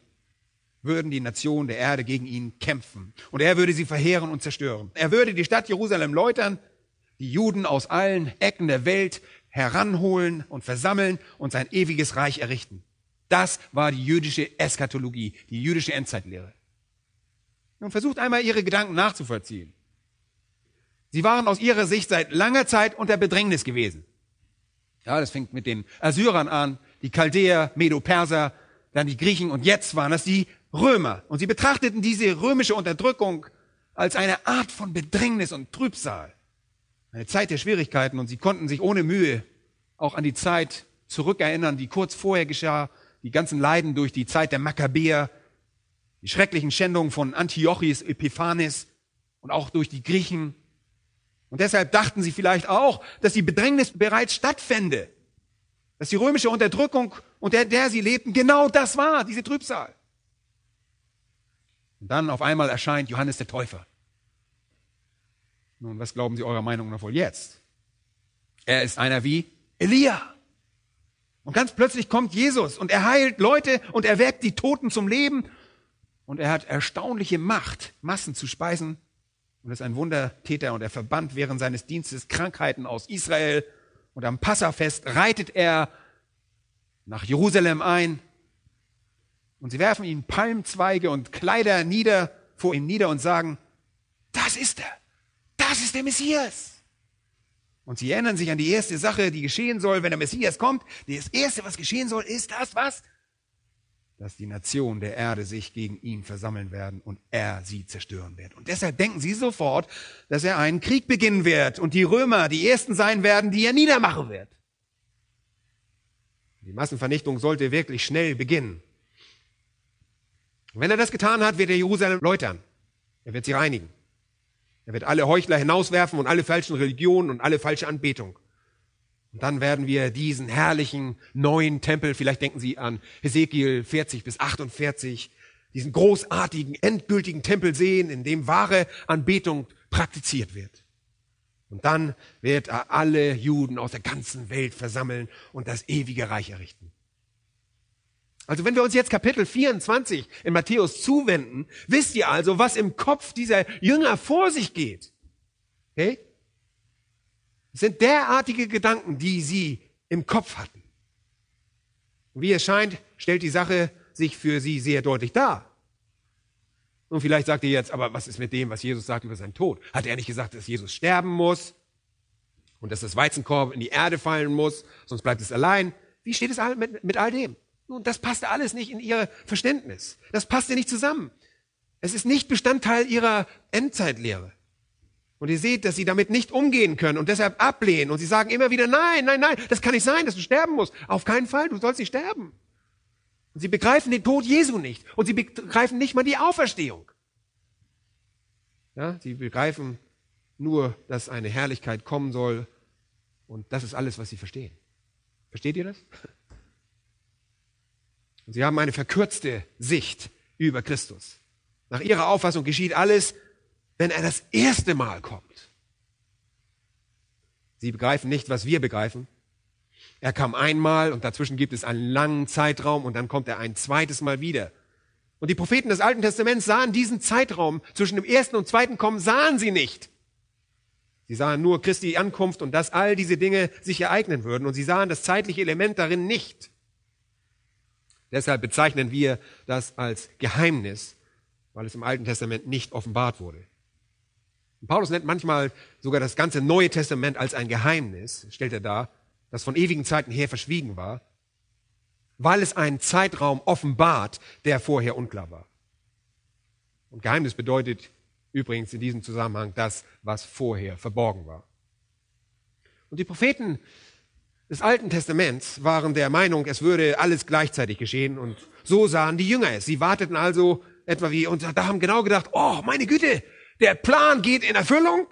S1: würden die Nationen der Erde gegen ihn kämpfen. Und er würde sie verheeren und zerstören. Er würde die Stadt Jerusalem läutern, die Juden aus allen Ecken der Welt heranholen und versammeln und sein ewiges Reich errichten. Das war die jüdische Eschatologie, die jüdische Endzeitlehre. Nun versucht einmal ihre Gedanken nachzuvollziehen. Sie waren aus ihrer Sicht seit langer Zeit unter Bedrängnis gewesen. Ja, das fängt mit den Assyrern an, die Chaldäer, Medo-Perser, dann die Griechen und jetzt waren das die Römer. Und sie betrachteten diese römische Unterdrückung als eine Art von Bedrängnis und Trübsal. Eine Zeit der Schwierigkeiten und sie konnten sich ohne Mühe auch an die Zeit zurückerinnern, die kurz vorher geschah, die ganzen Leiden durch die Zeit der Makkabäer, die schrecklichen Schändungen von Antiochis Epiphanes und auch durch die Griechen. Und deshalb dachten sie vielleicht auch, dass die Bedrängnis bereits stattfände, dass die römische Unterdrückung, unter der sie lebten, genau das war, diese Trübsal. Und dann auf einmal erscheint Johannes der Täufer. Nun, was glauben Sie eurer Meinung nach wohl jetzt? Er ist einer wie Elia. Und ganz plötzlich kommt Jesus und er heilt Leute und er weckt die Toten zum Leben. Und er hat erstaunliche Macht, Massen zu speisen. Und ist ein Wundertäter und er verbannt während seines Dienstes Krankheiten aus Israel. Und am Passafest reitet er nach Jerusalem ein. Und sie werfen ihm Palmzweige und Kleider nieder, vor ihm nieder und sagen, das ist er. Das ist der Messias. Und sie erinnern sich an die erste Sache, die geschehen soll, wenn der Messias kommt. Das erste, was geschehen soll, ist das, was? Dass die Nationen der Erde sich gegen ihn versammeln werden und er sie zerstören wird. Und deshalb denken sie sofort, dass er einen Krieg beginnen wird und die Römer die ersten sein werden, die er niedermachen wird. Die Massenvernichtung sollte wirklich schnell beginnen. Und wenn er das getan hat, wird er Jerusalem läutern. Er wird sie reinigen. Er wird alle Heuchler hinauswerfen und alle falschen Religionen und alle falsche Anbetung. Und dann werden wir diesen herrlichen neuen Tempel, vielleicht denken Sie an Hesekiel 40 bis 48, diesen großartigen, endgültigen Tempel sehen, in dem wahre Anbetung praktiziert wird. Und dann wird er alle Juden aus der ganzen Welt versammeln und das ewige Reich errichten. Also wenn wir uns jetzt Kapitel 24 in Matthäus zuwenden, wisst ihr also, was im Kopf dieser Jünger vor sich geht. Okay? Es sind derartige Gedanken, die sie im Kopf hatten. Wie es scheint, stellt die Sache sich für sie sehr deutlich dar. Und vielleicht sagt ihr jetzt, aber was ist mit dem, was Jesus sagt über seinen Tod? Hat er nicht gesagt, dass Jesus sterben muss und dass das Weizenkorb in die Erde fallen muss, sonst bleibt es allein? Wie steht es mit, mit all dem? Nun, das passte alles nicht in ihr Verständnis. Das passte nicht zusammen. Es ist nicht Bestandteil ihrer Endzeitlehre. Und ihr seht, dass sie damit nicht umgehen können und deshalb ablehnen. Und sie sagen immer wieder, nein, nein, nein, das kann nicht sein, dass du sterben musst. Auf keinen Fall, du sollst nicht sterben. Und sie begreifen den Tod Jesu nicht. Und sie begreifen nicht mal die Auferstehung. Ja, sie begreifen nur, dass eine Herrlichkeit kommen soll. Und das ist alles, was sie verstehen. Versteht ihr das? Und sie haben eine verkürzte Sicht über Christus. Nach ihrer Auffassung geschieht alles, wenn er das erste Mal kommt. Sie begreifen nicht, was wir begreifen. Er kam einmal und dazwischen gibt es einen langen Zeitraum und dann kommt er ein zweites Mal wieder. Und die Propheten des Alten Testaments sahen diesen Zeitraum zwischen dem ersten und zweiten Kommen, sahen sie nicht. Sie sahen nur Christi Ankunft und dass all diese Dinge sich ereignen würden und sie sahen das zeitliche Element darin nicht. Deshalb bezeichnen wir das als Geheimnis, weil es im Alten Testament nicht offenbart wurde. Paulus nennt manchmal sogar das ganze Neue Testament als ein Geheimnis, stellt er dar, das von ewigen Zeiten her verschwiegen war, weil es einen Zeitraum offenbart, der vorher unklar war. Und Geheimnis bedeutet übrigens in diesem Zusammenhang das, was vorher verborgen war. Und die Propheten des Alten Testaments waren der Meinung, es würde alles gleichzeitig geschehen und so sahen die Jünger es. Sie warteten also etwa wie und da haben genau gedacht, oh meine Güte, der Plan geht in Erfüllung.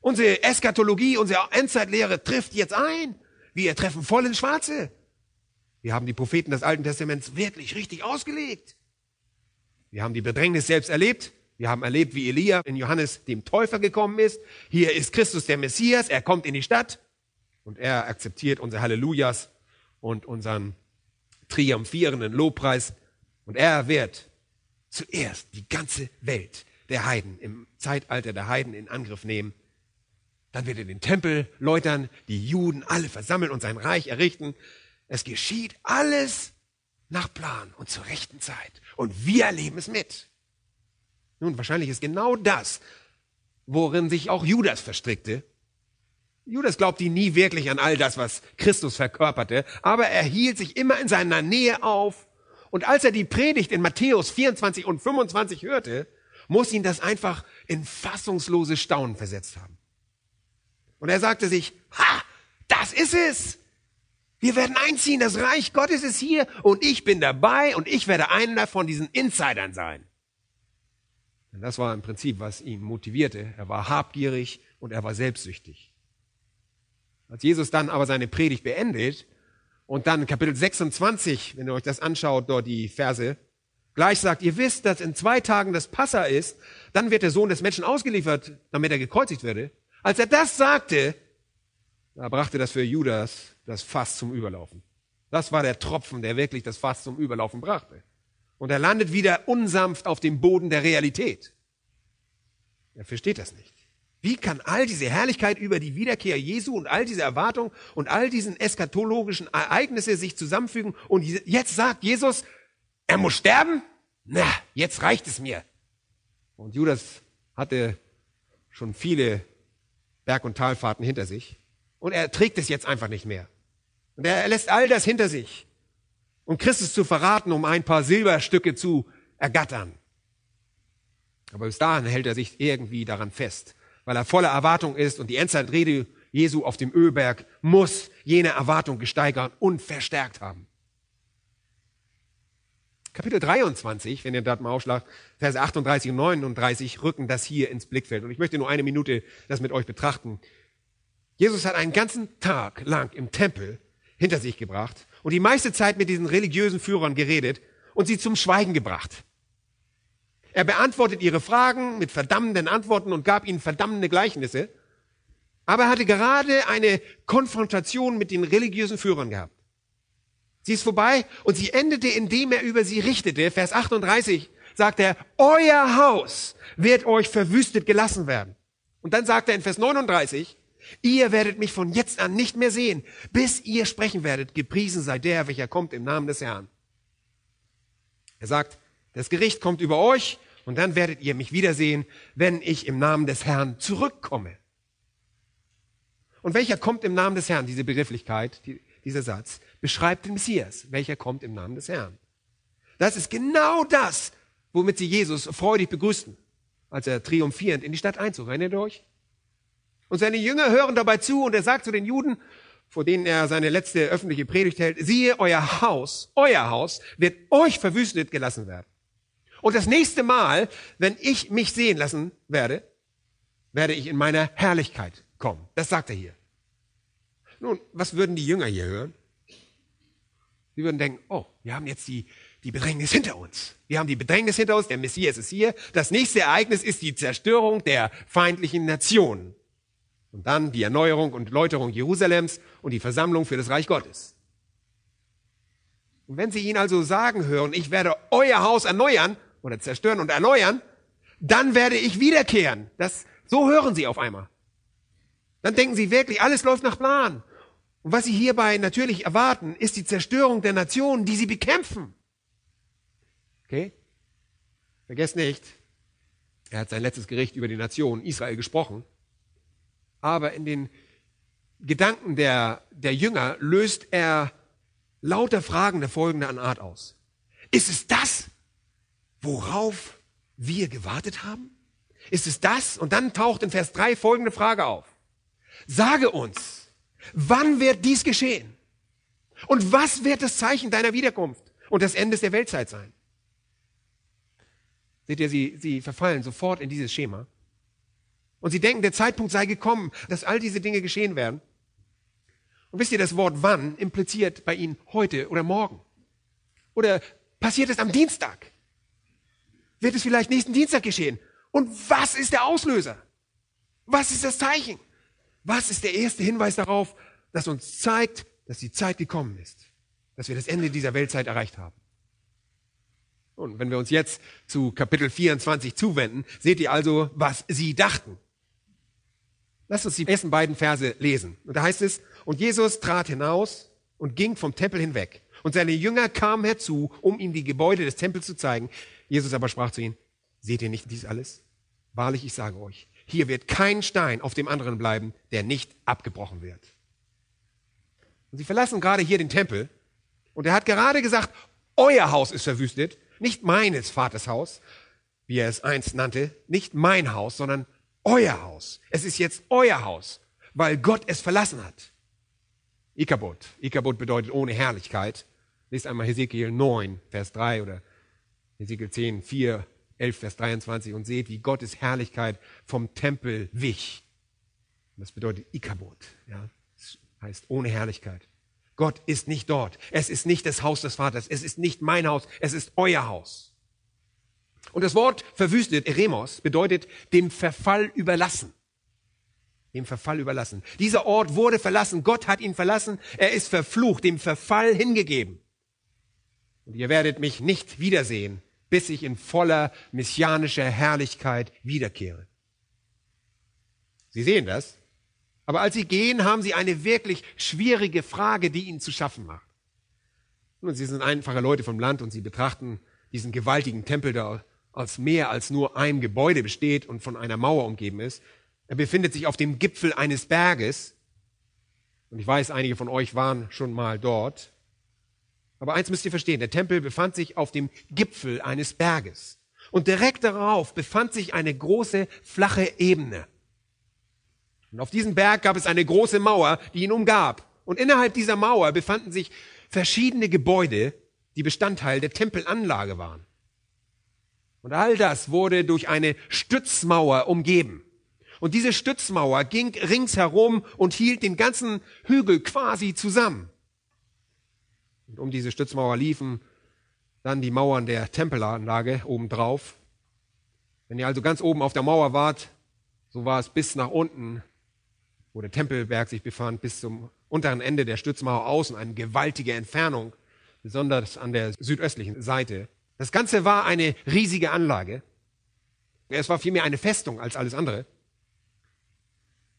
S1: Unsere Eskatologie, unsere Endzeitlehre trifft jetzt ein. Wir treffen voll ins Schwarze. Wir haben die Propheten des Alten Testaments wirklich richtig ausgelegt. Wir haben die Bedrängnis selbst erlebt. Wir haben erlebt, wie Elia in Johannes dem Täufer gekommen ist. Hier ist Christus der Messias. Er kommt in die Stadt. Und er akzeptiert unser Hallelujahs und unseren triumphierenden Lobpreis. Und er wird zuerst die ganze Welt der Heiden im Zeitalter der Heiden in Angriff nehmen. Dann wird er den Tempel läutern, die Juden alle versammeln und sein Reich errichten. Es geschieht alles nach Plan und zur rechten Zeit. Und wir erleben es mit. Nun, wahrscheinlich ist genau das, worin sich auch Judas verstrickte, Judas glaubte nie wirklich an all das, was Christus verkörperte, aber er hielt sich immer in seiner Nähe auf. Und als er die Predigt in Matthäus 24 und 25 hörte, muss ihn das einfach in fassungslose Staunen versetzt haben. Und er sagte sich, ha, das ist es. Wir werden einziehen, das Reich Gottes ist hier und ich bin dabei und ich werde einer von diesen Insidern sein. Und das war im Prinzip, was ihn motivierte. Er war habgierig und er war selbstsüchtig. Als Jesus dann aber seine Predigt beendet und dann Kapitel 26, wenn ihr euch das anschaut, dort die Verse, gleich sagt, ihr wisst, dass in zwei Tagen das Passa ist, dann wird der Sohn des Menschen ausgeliefert, damit er gekreuzigt werde. Als er das sagte, da brachte das für Judas das Fass zum Überlaufen. Das war der Tropfen, der wirklich das Fass zum Überlaufen brachte. Und er landet wieder unsanft auf dem Boden der Realität. Er versteht das nicht. Wie kann all diese Herrlichkeit über die Wiederkehr Jesu und all diese Erwartungen und all diesen eschatologischen Ereignisse sich zusammenfügen? Und jetzt sagt Jesus, er muss sterben? Na, jetzt reicht es mir. Und Judas hatte schon viele Berg- und Talfahrten hinter sich. Und er trägt es jetzt einfach nicht mehr. Und er lässt all das hinter sich, um Christus zu verraten, um ein paar Silberstücke zu ergattern. Aber bis dahin hält er sich irgendwie daran fest weil er voller Erwartung ist und die Endzeitrede Jesu auf dem Ölberg muss jene Erwartung gesteigert und verstärkt haben. Kapitel 23, wenn ihr dort mal aufschlagt, Verse 38 und 39 rücken das hier ins Blickfeld. Und ich möchte nur eine Minute das mit euch betrachten. Jesus hat einen ganzen Tag lang im Tempel hinter sich gebracht und die meiste Zeit mit diesen religiösen Führern geredet und sie zum Schweigen gebracht. Er beantwortet ihre Fragen mit verdammenden Antworten und gab ihnen verdammende Gleichnisse. Aber er hatte gerade eine Konfrontation mit den religiösen Führern gehabt. Sie ist vorbei und sie endete, indem er über sie richtete. Vers 38 sagt er, euer Haus wird euch verwüstet gelassen werden. Und dann sagt er in Vers 39, ihr werdet mich von jetzt an nicht mehr sehen, bis ihr sprechen werdet, gepriesen sei der, welcher kommt im Namen des Herrn. Er sagt, das Gericht kommt über euch und dann werdet ihr mich wiedersehen, wenn ich im Namen des Herrn zurückkomme. Und welcher kommt im Namen des Herrn? Diese Begrifflichkeit, die, dieser Satz, beschreibt den Messias. Welcher kommt im Namen des Herrn? Das ist genau das, womit sie Jesus freudig begrüßten, als er triumphierend in die Stadt einzog. Erinnert ihr euch? Und seine Jünger hören dabei zu und er sagt zu den Juden, vor denen er seine letzte öffentliche Predigt hält, siehe, euer Haus, euer Haus wird euch verwüstet gelassen werden. Und das nächste Mal, wenn ich mich sehen lassen werde, werde ich in meiner Herrlichkeit kommen. Das sagt er hier. Nun, was würden die Jünger hier hören? Sie würden denken, oh, wir haben jetzt die, die Bedrängnis hinter uns. Wir haben die Bedrängnis hinter uns, der Messias ist hier. Das nächste Ereignis ist die Zerstörung der feindlichen Nationen. Und dann die Erneuerung und Läuterung Jerusalems und die Versammlung für das Reich Gottes. Und wenn Sie ihn also sagen hören, ich werde euer Haus erneuern, oder zerstören und erneuern, dann werde ich wiederkehren. Das, so hören sie auf einmal. Dann denken sie wirklich, alles läuft nach Plan. Und was sie hierbei natürlich erwarten, ist die Zerstörung der Nationen, die sie bekämpfen. Okay? Vergesst nicht, er hat sein letztes Gericht über die Nation Israel gesprochen. Aber in den Gedanken der, der Jünger löst er lauter Fragen der folgenden Art aus. Ist es das, worauf wir gewartet haben? Ist es das? Und dann taucht in Vers 3 folgende Frage auf. Sage uns, wann wird dies geschehen? Und was wird das Zeichen deiner Wiederkunft und des Endes der Weltzeit sein? Seht ihr, sie, sie verfallen sofort in dieses Schema. Und sie denken, der Zeitpunkt sei gekommen, dass all diese Dinge geschehen werden. Und wisst ihr, das Wort wann impliziert bei ihnen heute oder morgen. Oder passiert es am Dienstag? wird es vielleicht nächsten Dienstag geschehen. Und was ist der Auslöser? Was ist das Zeichen? Was ist der erste Hinweis darauf, das uns zeigt, dass die Zeit gekommen ist, dass wir das Ende dieser Weltzeit erreicht haben? Und wenn wir uns jetzt zu Kapitel 24 zuwenden, seht ihr also, was sie dachten. Lasst uns die ersten beiden Verse lesen. Und da heißt es, und Jesus trat hinaus und ging vom Tempel hinweg. Und seine Jünger kamen herzu, um ihm die Gebäude des Tempels zu zeigen. Jesus aber sprach zu ihnen, seht ihr nicht dies alles? Wahrlich, ich sage euch, hier wird kein Stein auf dem anderen bleiben, der nicht abgebrochen wird. Und sie verlassen gerade hier den Tempel. Und er hat gerade gesagt, euer Haus ist verwüstet, nicht meines Vaters Haus, wie er es einst nannte, nicht mein Haus, sondern euer Haus. Es ist jetzt euer Haus, weil Gott es verlassen hat. Ikabot. Ikabot bedeutet ohne Herrlichkeit. Lest einmal Hesekiel 9, Vers 3 oder Hesekiel 10, 4, 11, Vers 23 und seht, wie Gottes Herrlichkeit vom Tempel wich. Das bedeutet Ikabot, ja. Das heißt ohne Herrlichkeit. Gott ist nicht dort. Es ist nicht das Haus des Vaters. Es ist nicht mein Haus. Es ist euer Haus. Und das Wort verwüstet, Eremos, bedeutet dem Verfall überlassen. Dem Verfall überlassen. Dieser Ort wurde verlassen. Gott hat ihn verlassen. Er ist verflucht, dem Verfall hingegeben. Und ihr werdet mich nicht wiedersehen, bis ich in voller messianischer Herrlichkeit wiederkehre. Sie sehen das. Aber als sie gehen, haben sie eine wirklich schwierige Frage, die ihnen zu schaffen macht. Und sie sind einfache Leute vom Land und sie betrachten diesen gewaltigen Tempel, der als mehr als nur ein Gebäude besteht und von einer Mauer umgeben ist. Er befindet sich auf dem Gipfel eines Berges. Und ich weiß, einige von euch waren schon mal dort. Aber eins müsst ihr verstehen, der Tempel befand sich auf dem Gipfel eines Berges. Und direkt darauf befand sich eine große, flache Ebene. Und auf diesem Berg gab es eine große Mauer, die ihn umgab. Und innerhalb dieser Mauer befanden sich verschiedene Gebäude, die Bestandteil der Tempelanlage waren. Und all das wurde durch eine Stützmauer umgeben. Und diese Stützmauer ging ringsherum und hielt den ganzen Hügel quasi zusammen. Und um diese Stützmauer liefen dann die Mauern der Tempelanlage obendrauf. Wenn ihr also ganz oben auf der Mauer wart, so war es bis nach unten, wo der Tempelberg sich befand, bis zum unteren Ende der Stützmauer außen, eine gewaltige Entfernung, besonders an der südöstlichen Seite. Das Ganze war eine riesige Anlage. Es war vielmehr eine Festung als alles andere.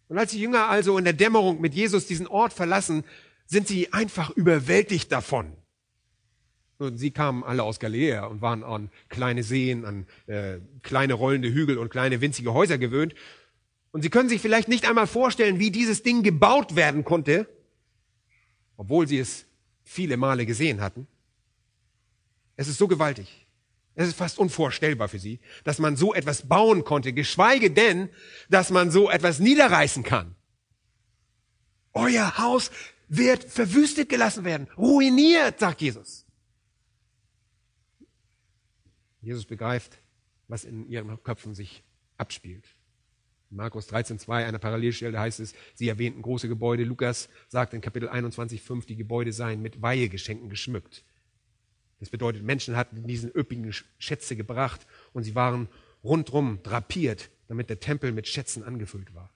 S1: Und als die Jünger also in der Dämmerung mit Jesus diesen Ort verlassen, sind sie einfach überwältigt davon. Und sie kamen alle aus Galiläa und waren an kleine Seen, an äh, kleine rollende Hügel und kleine winzige Häuser gewöhnt. Und sie können sich vielleicht nicht einmal vorstellen, wie dieses Ding gebaut werden konnte, obwohl sie es viele Male gesehen hatten. Es ist so gewaltig. Es ist fast unvorstellbar für sie, dass man so etwas bauen konnte, geschweige denn, dass man so etwas niederreißen kann. Euer Haus wird verwüstet gelassen werden, ruiniert, sagt Jesus. Jesus begreift, was in ihren Köpfen sich abspielt. In Markus 13,2, einer Parallelstelle heißt es, sie erwähnten große Gebäude. Lukas sagt in Kapitel 21,5, die Gebäude seien mit Weihegeschenken geschmückt. Das bedeutet, Menschen hatten diesen üppigen Schätze gebracht und sie waren rundrum drapiert, damit der Tempel mit Schätzen angefüllt war.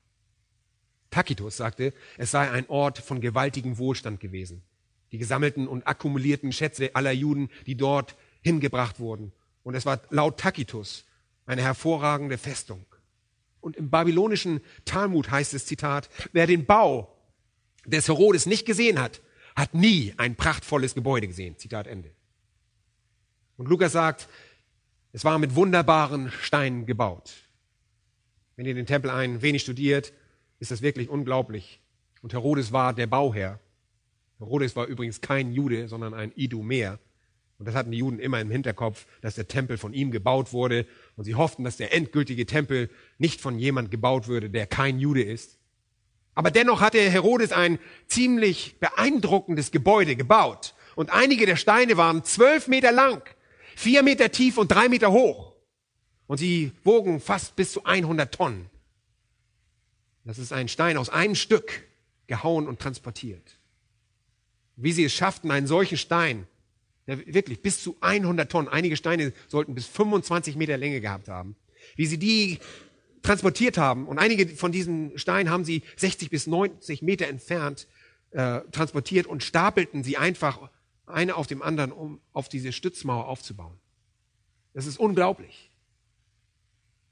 S1: Tacitus sagte, es sei ein Ort von gewaltigem Wohlstand gewesen. Die gesammelten und akkumulierten Schätze aller Juden, die dort hingebracht wurden. Und es war laut Tacitus eine hervorragende Festung. Und im babylonischen Talmud heißt es, Zitat, wer den Bau des Herodes nicht gesehen hat, hat nie ein prachtvolles Gebäude gesehen. Zitat Ende. Und Lukas sagt, es war mit wunderbaren Steinen gebaut. Wenn ihr den Tempel ein wenig studiert, ist das wirklich unglaublich. Und Herodes war der Bauherr. Herodes war übrigens kein Jude, sondern ein Idumäer. Und das hatten die Juden immer im Hinterkopf, dass der Tempel von ihm gebaut wurde. Und sie hofften, dass der endgültige Tempel nicht von jemand gebaut würde, der kein Jude ist. Aber dennoch hatte Herodes ein ziemlich beeindruckendes Gebäude gebaut. Und einige der Steine waren zwölf Meter lang, vier Meter tief und drei Meter hoch. Und sie wogen fast bis zu 100 Tonnen. Das ist ein Stein aus einem Stück gehauen und transportiert. Wie sie es schafften, einen solchen Stein ja, wirklich bis zu 100 Tonnen. Einige Steine sollten bis 25 Meter Länge gehabt haben. Wie sie die transportiert haben und einige von diesen Steinen haben sie 60 bis 90 Meter entfernt äh, transportiert und stapelten sie einfach eine auf dem anderen, um auf diese Stützmauer aufzubauen. Das ist unglaublich.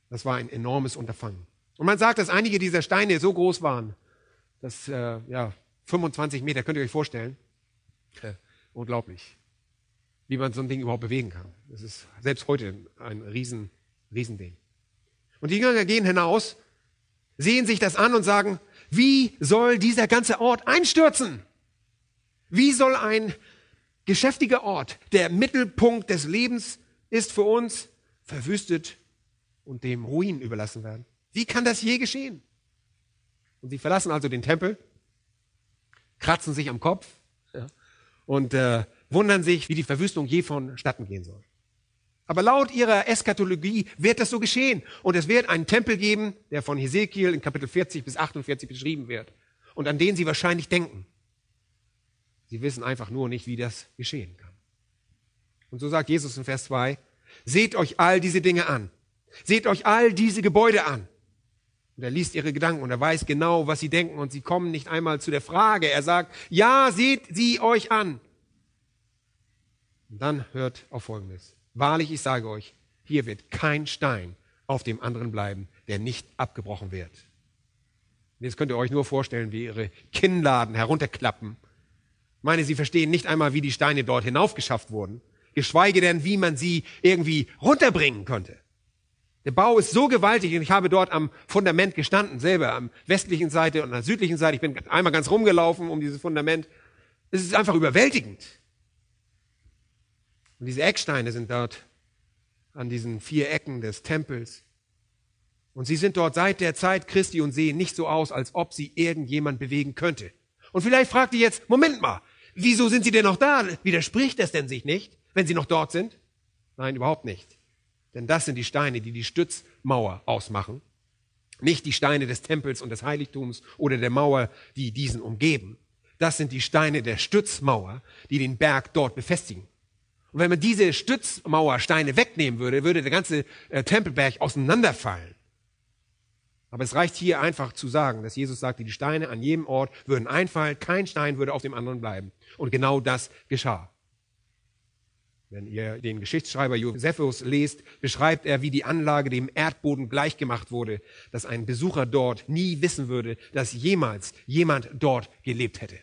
S1: Das war ein enormes Unterfangen. Und man sagt, dass einige dieser Steine so groß waren, dass äh, ja 25 Meter, könnt ihr euch vorstellen? Äh, unglaublich wie man so ein Ding überhaupt bewegen kann. Das ist selbst heute ein riesen, Riesending. Und die Jünger gehen hinaus, sehen sich das an und sagen, wie soll dieser ganze Ort einstürzen? Wie soll ein geschäftiger Ort, der Mittelpunkt des Lebens ist für uns, verwüstet und dem Ruin überlassen werden? Wie kann das je geschehen? Und sie verlassen also den Tempel, kratzen sich am Kopf ja, und äh, wundern sich, wie die Verwüstung je vonstatten gehen soll. Aber laut ihrer Eschatologie wird das so geschehen. Und es wird einen Tempel geben, der von Hesekiel in Kapitel 40 bis 48 beschrieben wird. Und an den sie wahrscheinlich denken. Sie wissen einfach nur nicht, wie das geschehen kann. Und so sagt Jesus in Vers 2, seht euch all diese Dinge an. Seht euch all diese Gebäude an. Und er liest ihre Gedanken und er weiß genau, was sie denken und sie kommen nicht einmal zu der Frage. Er sagt, ja, seht sie euch an. Und dann hört auf Folgendes. Wahrlich, ich sage euch, hier wird kein Stein auf dem anderen bleiben, der nicht abgebrochen wird. Und jetzt könnt ihr euch nur vorstellen, wie ihre Kinnladen herunterklappen. Ich meine, sie verstehen nicht einmal, wie die Steine dort hinaufgeschafft wurden, geschweige denn, wie man sie irgendwie runterbringen könnte. Der Bau ist so gewaltig und ich habe dort am Fundament gestanden, selber am westlichen Seite und an der südlichen Seite. Ich bin einmal ganz rumgelaufen um dieses Fundament. Es ist einfach überwältigend. Und diese Ecksteine sind dort an diesen vier Ecken des Tempels. Und sie sind dort seit der Zeit Christi und sehen nicht so aus, als ob sie irgendjemand bewegen könnte. Und vielleicht fragt ihr jetzt, Moment mal, wieso sind sie denn noch da? Widerspricht das denn sich nicht? wenn sie noch dort sind? Nein, überhaupt nicht. Denn das sind die Steine, die die Stützmauer ausmachen. Nicht die Steine des Tempels und des Heiligtums oder der Mauer, die diesen umgeben. Das sind die Steine der Stützmauer, die den Berg dort befestigen. Und wenn man diese Stützmauersteine wegnehmen würde, würde der ganze äh, Tempelberg auseinanderfallen. Aber es reicht hier einfach zu sagen, dass Jesus sagte, die Steine an jedem Ort würden einfallen, kein Stein würde auf dem anderen bleiben. Und genau das geschah. Wenn ihr den Geschichtsschreiber Josephus lest, beschreibt er, wie die Anlage dem Erdboden gleichgemacht wurde, dass ein Besucher dort nie wissen würde, dass jemals jemand dort gelebt hätte.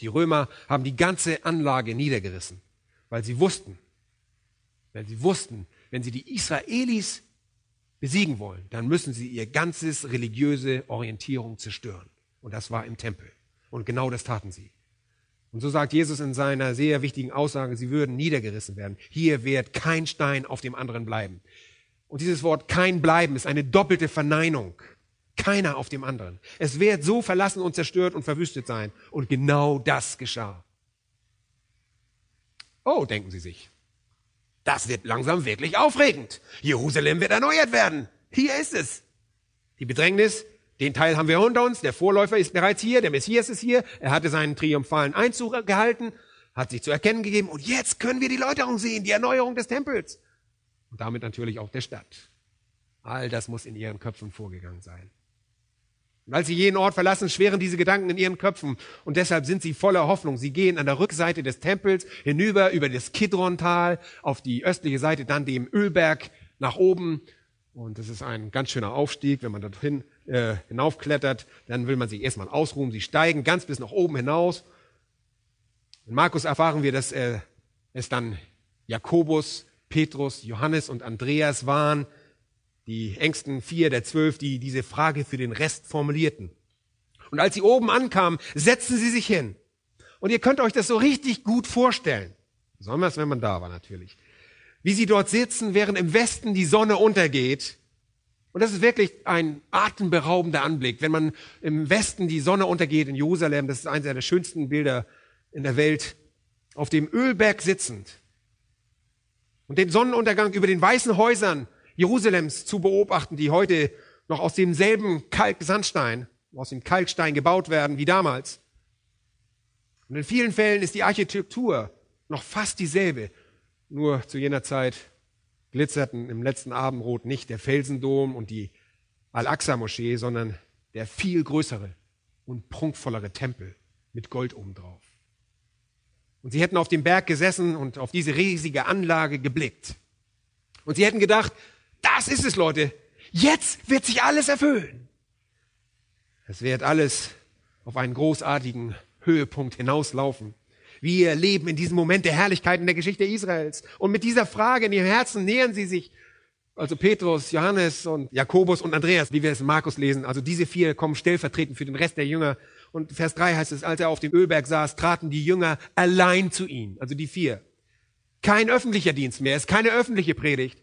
S1: Die Römer haben die ganze Anlage niedergerissen, weil sie wussten, weil sie wussten, wenn sie die Israelis besiegen wollen, dann müssen sie ihr ganzes religiöse Orientierung zerstören. Und das war im Tempel. Und genau das taten sie. Und so sagt Jesus in seiner sehr wichtigen Aussage, sie würden niedergerissen werden. Hier wird kein Stein auf dem anderen bleiben. Und dieses Wort kein bleiben ist eine doppelte Verneinung. Keiner auf dem anderen. Es wird so verlassen und zerstört und verwüstet sein. Und genau das geschah. Oh, denken Sie sich. Das wird langsam wirklich aufregend. Jerusalem wird erneuert werden. Hier ist es. Die Bedrängnis, den Teil haben wir unter uns. Der Vorläufer ist bereits hier. Der Messias ist hier. Er hatte seinen triumphalen Einzug gehalten, hat sich zu erkennen gegeben. Und jetzt können wir die Läuterung sehen, die Erneuerung des Tempels. Und damit natürlich auch der Stadt. All das muss in ihren Köpfen vorgegangen sein. Und als sie jeden Ort verlassen, schweren diese Gedanken in ihren Köpfen. Und deshalb sind sie voller Hoffnung. Sie gehen an der Rückseite des Tempels hinüber über das Kidron-Tal auf die östliche Seite, dann dem Ölberg nach oben. Und das ist ein ganz schöner Aufstieg. Wenn man dorthin äh, hinaufklettert, dann will man sich erstmal ausruhen. Sie steigen ganz bis nach oben hinaus. In Markus erfahren wir, dass äh, es dann Jakobus, Petrus, Johannes und Andreas waren, die engsten vier der zwölf, die diese Frage für den Rest formulierten. Und als sie oben ankamen, setzten sie sich hin. Und ihr könnt euch das so richtig gut vorstellen. Besonders wenn man da war natürlich. Wie sie dort sitzen, während im Westen die Sonne untergeht. Und das ist wirklich ein atemberaubender Anblick. Wenn man im Westen die Sonne untergeht in Jerusalem, das ist eines der schönsten Bilder in der Welt, auf dem Ölberg sitzend und den Sonnenuntergang über den weißen Häusern Jerusalems zu beobachten, die heute noch aus demselben Kalksandstein, aus dem Kalkstein gebaut werden wie damals. Und in vielen Fällen ist die Architektur noch fast dieselbe. Nur zu jener Zeit glitzerten im letzten Abendrot nicht der Felsendom und die Al-Aqsa-Moschee, sondern der viel größere und prunkvollere Tempel mit Gold obendrauf. Und sie hätten auf dem Berg gesessen und auf diese riesige Anlage geblickt. Und sie hätten gedacht, das ist es, Leute. Jetzt wird sich alles erfüllen. Es wird alles auf einen großartigen Höhepunkt hinauslaufen. Wir leben in diesem Moment der Herrlichkeit in der Geschichte Israels. Und mit dieser Frage in ihrem Herzen nähern sie sich, also Petrus, Johannes und Jakobus und Andreas, wie wir es in Markus lesen. Also diese vier kommen stellvertretend für den Rest der Jünger. Und Vers 3 heißt es, als er auf dem Ölberg saß, traten die Jünger allein zu ihm. Also die vier. Kein öffentlicher Dienst mehr, es ist keine öffentliche Predigt.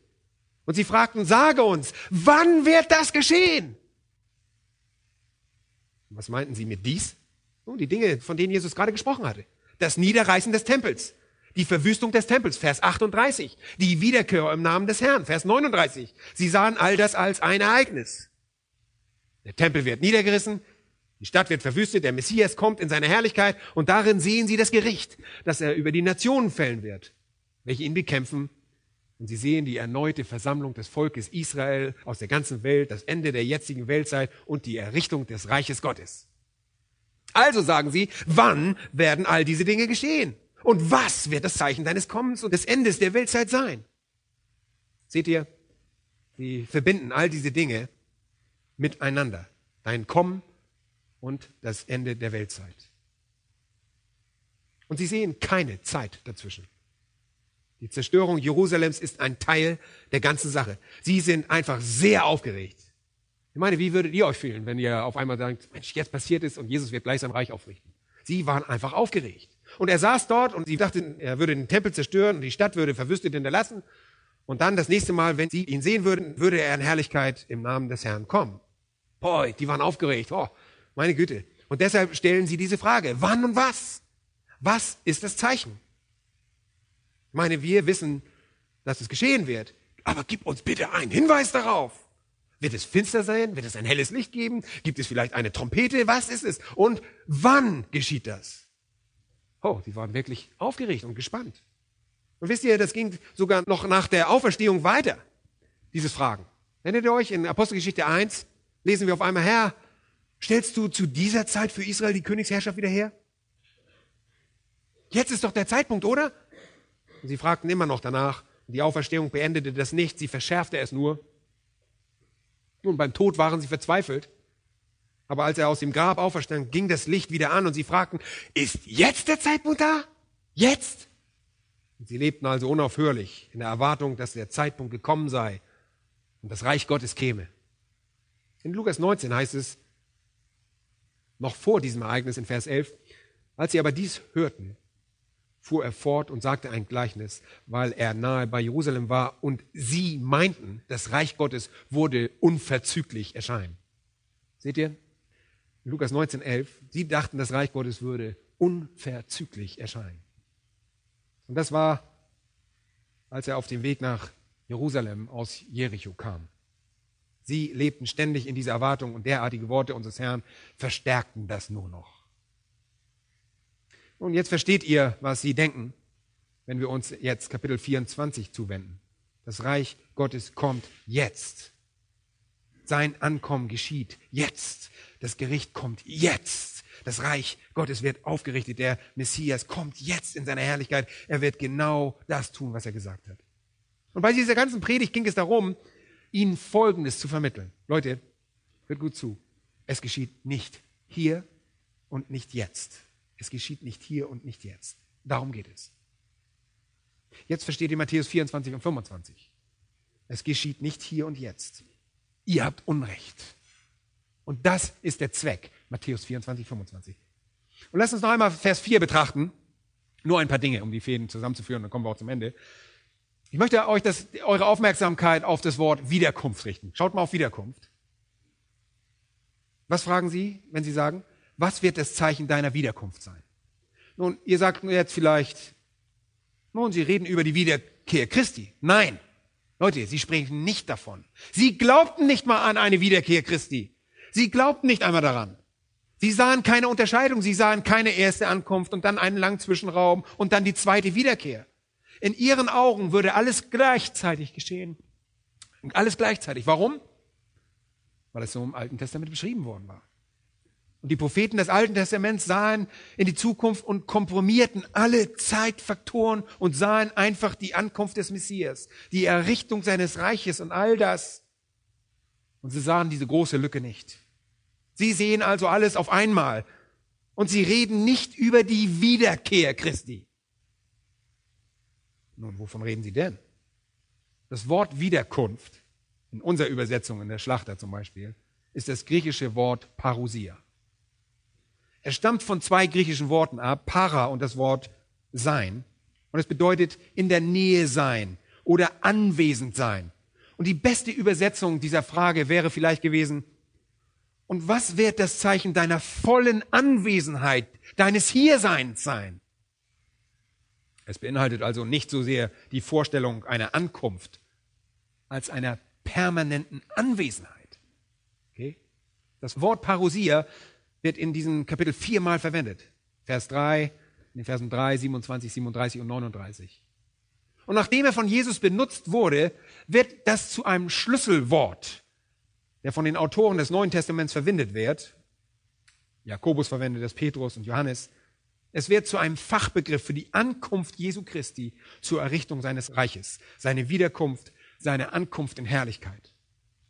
S1: Und sie fragten, sage uns, wann wird das geschehen? Was meinten sie mit dies? Oh, die Dinge, von denen Jesus gerade gesprochen hatte. Das Niederreißen des Tempels, die Verwüstung des Tempels, Vers 38, die Wiederkehr im Namen des Herrn, Vers 39. Sie sahen all das als ein Ereignis. Der Tempel wird niedergerissen, die Stadt wird verwüstet, der Messias kommt in seine Herrlichkeit. Und darin sehen sie das Gericht, das er über die Nationen fällen wird, welche ihn bekämpfen. Und sie sehen die erneute Versammlung des Volkes Israel aus der ganzen Welt, das Ende der jetzigen Weltzeit und die Errichtung des Reiches Gottes. Also sagen sie, wann werden all diese Dinge geschehen? Und was wird das Zeichen deines Kommens und des Endes der Weltzeit sein? Seht ihr, sie verbinden all diese Dinge miteinander. Dein Kommen und das Ende der Weltzeit. Und sie sehen keine Zeit dazwischen. Die Zerstörung Jerusalems ist ein Teil der ganzen Sache. Sie sind einfach sehr aufgeregt. Ich meine, wie würdet ihr euch fühlen, wenn ihr auf einmal sagt, Mensch, jetzt passiert es und Jesus wird gleich sein Reich aufrichten? Sie waren einfach aufgeregt. Und er saß dort und sie dachten, er würde den Tempel zerstören und die Stadt würde verwüstet hinterlassen. Und dann das nächste Mal, wenn sie ihn sehen würden, würde er in Herrlichkeit im Namen des Herrn kommen. Boy, die waren aufgeregt. Oh, meine Güte. Und deshalb stellen sie diese Frage, wann und was? Was ist das Zeichen? Ich meine, wir wissen, dass es geschehen wird. Aber gib uns bitte einen Hinweis darauf. Wird es finster sein? Wird es ein helles Licht geben? Gibt es vielleicht eine Trompete? Was ist es? Und wann geschieht das? Oh, sie waren wirklich aufgeregt und gespannt. Und wisst ihr, das ging sogar noch nach der Auferstehung weiter, dieses Fragen. Erinnert ihr euch, in Apostelgeschichte 1 lesen wir auf einmal, Herr, stellst du zu dieser Zeit für Israel die Königsherrschaft wieder her? Jetzt ist doch der Zeitpunkt, oder? Und sie fragten immer noch danach. Die Auferstehung beendete das nicht, sie verschärfte es nur. Nun, beim Tod waren sie verzweifelt. Aber als er aus dem Grab auferstand, ging das Licht wieder an und sie fragten, ist jetzt der Zeitpunkt da? Jetzt? Und sie lebten also unaufhörlich in der Erwartung, dass der Zeitpunkt gekommen sei und das Reich Gottes käme. In Lukas 19 heißt es, noch vor diesem Ereignis in Vers 11, als sie aber dies hörten, fuhr er fort und sagte ein Gleichnis, weil er nahe bei Jerusalem war und sie meinten, das Reich Gottes wurde unverzüglich erscheinen. Seht ihr? Lukas 19, 11. Sie dachten, das Reich Gottes würde unverzüglich erscheinen. Und das war, als er auf dem Weg nach Jerusalem aus Jericho kam. Sie lebten ständig in dieser Erwartung und derartige Worte unseres Herrn verstärkten das nur noch. Und jetzt versteht ihr, was sie denken, wenn wir uns jetzt Kapitel 24 zuwenden. Das Reich Gottes kommt jetzt. Sein Ankommen geschieht jetzt. Das Gericht kommt jetzt. Das Reich Gottes wird aufgerichtet. Der Messias kommt jetzt in seiner Herrlichkeit. Er wird genau das tun, was er gesagt hat. Und bei dieser ganzen Predigt ging es darum, ihnen Folgendes zu vermitteln. Leute, hört gut zu. Es geschieht nicht hier und nicht jetzt. Es geschieht nicht hier und nicht jetzt. Darum geht es. Jetzt versteht ihr Matthäus 24 und 25. Es geschieht nicht hier und jetzt. Ihr habt Unrecht. Und das ist der Zweck. Matthäus 24, 25. Und lasst uns noch einmal Vers 4 betrachten. Nur ein paar Dinge, um die Fäden zusammenzuführen, dann kommen wir auch zum Ende. Ich möchte euch das, eure Aufmerksamkeit auf das Wort Wiederkunft richten. Schaut mal auf Wiederkunft. Was fragen Sie, wenn Sie sagen, was wird das Zeichen deiner Wiederkunft sein? Nun, ihr sagt jetzt vielleicht, nun, Sie reden über die Wiederkehr Christi. Nein. Leute, Sie sprechen nicht davon. Sie glaubten nicht mal an eine Wiederkehr Christi. Sie glaubten nicht einmal daran. Sie sahen keine Unterscheidung. Sie sahen keine erste Ankunft und dann einen langen Zwischenraum und dann die zweite Wiederkehr. In ihren Augen würde alles gleichzeitig geschehen. Alles gleichzeitig. Warum? Weil es so im Alten Testament beschrieben worden war. Und die Propheten des Alten Testaments sahen in die Zukunft und komprimierten alle Zeitfaktoren und sahen einfach die Ankunft des Messias, die Errichtung seines Reiches und all das. Und sie sahen diese große Lücke nicht. Sie sehen also alles auf einmal. Und sie reden nicht über die Wiederkehr Christi. Nun, wovon reden sie denn? Das Wort Wiederkunft, in unserer Übersetzung, in der Schlachter zum Beispiel, ist das griechische Wort Parousia. Er stammt von zwei griechischen Worten ab, para und das Wort sein. Und es bedeutet in der Nähe sein oder anwesend sein. Und die beste Übersetzung dieser Frage wäre vielleicht gewesen, und was wird das Zeichen deiner vollen Anwesenheit, deines Hierseins sein? Es beinhaltet also nicht so sehr die Vorstellung einer Ankunft als einer permanenten Anwesenheit. Okay? Das Wort Parousia wird in diesem Kapitel viermal verwendet. Vers 3, in den Versen 3, 27, 37 und 39. Und nachdem er von Jesus benutzt wurde, wird das zu einem Schlüsselwort, der von den Autoren des Neuen Testaments verwendet wird. Jakobus verwendet das, Petrus und Johannes. Es wird zu einem Fachbegriff für die Ankunft Jesu Christi zur Errichtung seines Reiches, seine Wiederkunft, seine Ankunft in Herrlichkeit.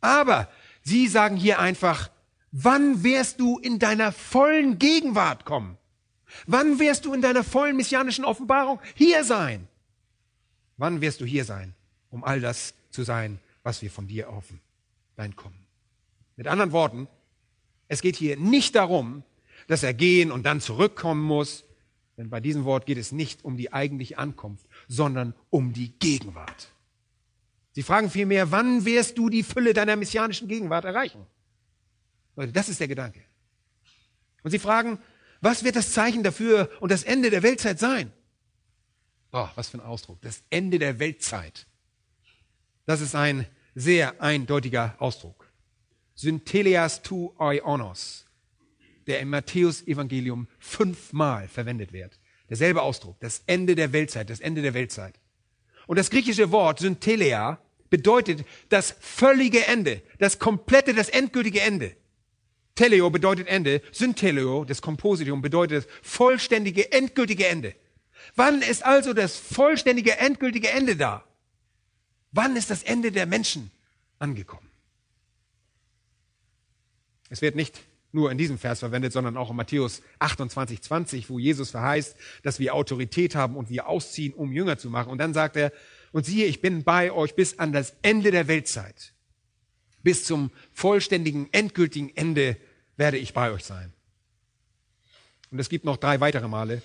S1: Aber sie sagen hier einfach, Wann wirst du in deiner vollen Gegenwart kommen? Wann wirst du in deiner vollen messianischen Offenbarung hier sein? Wann wirst du hier sein, um all das zu sein, was wir von dir erhoffen? Dein Kommen. Mit anderen Worten, es geht hier nicht darum, dass er gehen und dann zurückkommen muss, denn bei diesem Wort geht es nicht um die eigentliche Ankunft, sondern um die Gegenwart. Sie fragen vielmehr, wann wirst du die Fülle deiner messianischen Gegenwart erreichen? Leute, das ist der Gedanke. Und sie fragen, was wird das Zeichen dafür und das Ende der Weltzeit sein? Oh, was für ein Ausdruck. Das Ende der Weltzeit. Das ist ein sehr eindeutiger Ausdruck. Synthelias tu oionos, der im Matthäus-Evangelium fünfmal verwendet wird. Derselbe Ausdruck, das Ende der Weltzeit, das Ende der Weltzeit. Und das griechische Wort Synthelia bedeutet das völlige Ende, das komplette, das endgültige Ende. Teleo bedeutet Ende, Syntheleo, das Kompositum, bedeutet das vollständige, endgültige Ende. Wann ist also das vollständige, endgültige Ende da? Wann ist das Ende der Menschen angekommen? Es wird nicht nur in diesem Vers verwendet, sondern auch in Matthäus 28, 20, wo Jesus verheißt, dass wir Autorität haben und wir ausziehen, um Jünger zu machen. Und dann sagt er, und siehe, ich bin bei euch bis an das Ende der Weltzeit. Bis zum vollständigen, endgültigen Ende werde ich bei euch sein. Und es gibt noch drei weitere Male.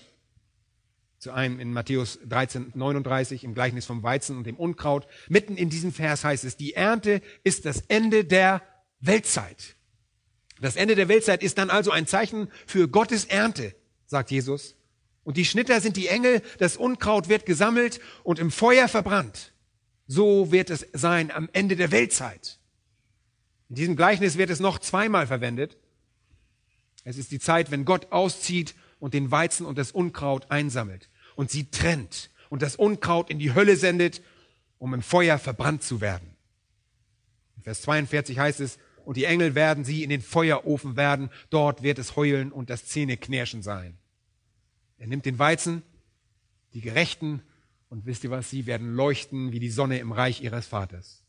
S1: Zu einem in Matthäus 13, 39 im Gleichnis vom Weizen und dem Unkraut. Mitten in diesem Vers heißt es, die Ernte ist das Ende der Weltzeit. Das Ende der Weltzeit ist dann also ein Zeichen für Gottes Ernte, sagt Jesus. Und die Schnitter sind die Engel, das Unkraut wird gesammelt und im Feuer verbrannt. So wird es sein am Ende der Weltzeit. In diesem Gleichnis wird es noch zweimal verwendet. Es ist die Zeit, wenn Gott auszieht und den Weizen und das Unkraut einsammelt und sie trennt und das Unkraut in die Hölle sendet, um im Feuer verbrannt zu werden. In Vers 42 heißt es, und die Engel werden sie in den Feuerofen werden, dort wird es heulen und das Zähneknirschen sein. Er nimmt den Weizen, die Gerechten, und wisst ihr was, sie werden leuchten wie die Sonne im Reich ihres Vaters.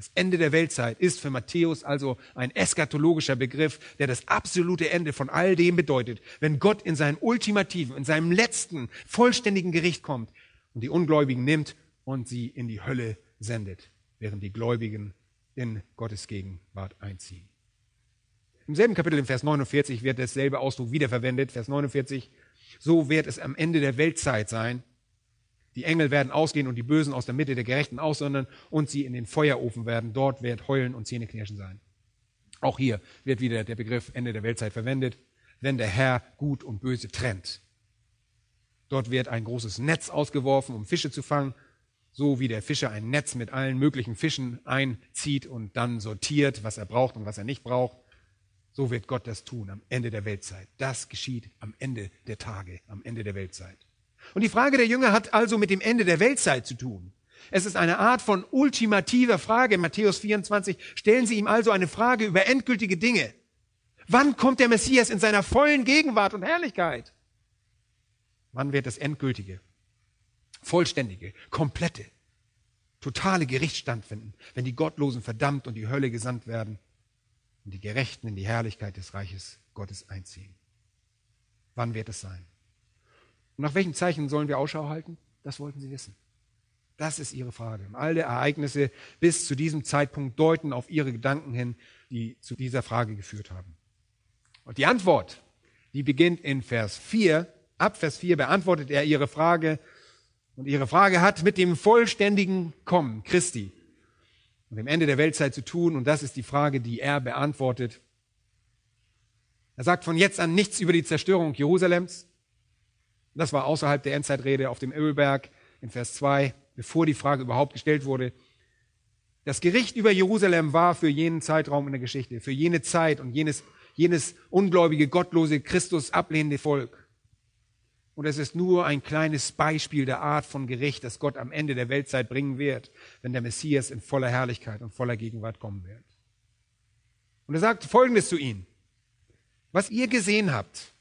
S1: Das Ende der Weltzeit ist für Matthäus also ein eskatologischer Begriff, der das absolute Ende von all dem bedeutet, wenn Gott in seinem ultimativen, in seinem letzten, vollständigen Gericht kommt und die Ungläubigen nimmt und sie in die Hölle sendet, während die Gläubigen in Gottes Gegenwart einziehen. Im selben Kapitel, im Vers 49, wird dasselbe Ausdruck wiederverwendet. Vers 49, so wird es am Ende der Weltzeit sein. Die Engel werden ausgehen und die Bösen aus der Mitte der Gerechten aussondern und sie in den Feuerofen werden. Dort wird Heulen und Zähneknirschen sein. Auch hier wird wieder der Begriff Ende der Weltzeit verwendet, wenn der Herr Gut und Böse trennt. Dort wird ein großes Netz ausgeworfen, um Fische zu fangen, so wie der Fischer ein Netz mit allen möglichen Fischen einzieht und dann sortiert, was er braucht und was er nicht braucht. So wird Gott das tun am Ende der Weltzeit. Das geschieht am Ende der Tage, am Ende der Weltzeit. Und die Frage der Jünger hat also mit dem Ende der Weltzeit zu tun. Es ist eine Art von ultimativer Frage. In Matthäus 24 stellen sie ihm also eine Frage über endgültige Dinge. Wann kommt der Messias in seiner vollen Gegenwart und Herrlichkeit? Wann wird das Endgültige, vollständige, komplette, totale Gericht stattfinden, wenn die Gottlosen verdammt und die Hölle gesandt werden? und die Gerechten in die Herrlichkeit des Reiches Gottes einziehen. Wann wird es sein? Und nach welchen Zeichen sollen wir Ausschau halten? Das wollten sie wissen. Das ist ihre Frage. Und alle Ereignisse bis zu diesem Zeitpunkt deuten auf ihre Gedanken hin, die zu dieser Frage geführt haben. Und die Antwort, die beginnt in Vers 4. Ab Vers 4 beantwortet er ihre Frage. Und ihre Frage hat mit dem vollständigen Kommen Christi und dem Ende der Weltzeit zu tun. Und das ist die Frage, die er beantwortet. Er sagt von jetzt an nichts über die Zerstörung Jerusalems. Das war außerhalb der Endzeitrede auf dem Ölberg in Vers 2, bevor die Frage überhaupt gestellt wurde. Das Gericht über Jerusalem war für jenen Zeitraum in der Geschichte, für jene Zeit und jenes, jenes ungläubige, gottlose, Christus ablehnende Volk. Und es ist nur ein kleines Beispiel der Art von Gericht, das Gott am Ende der Weltzeit bringen wird, wenn der Messias in voller Herrlichkeit und voller Gegenwart kommen wird. Und er sagt Folgendes zu ihnen. Was ihr gesehen habt,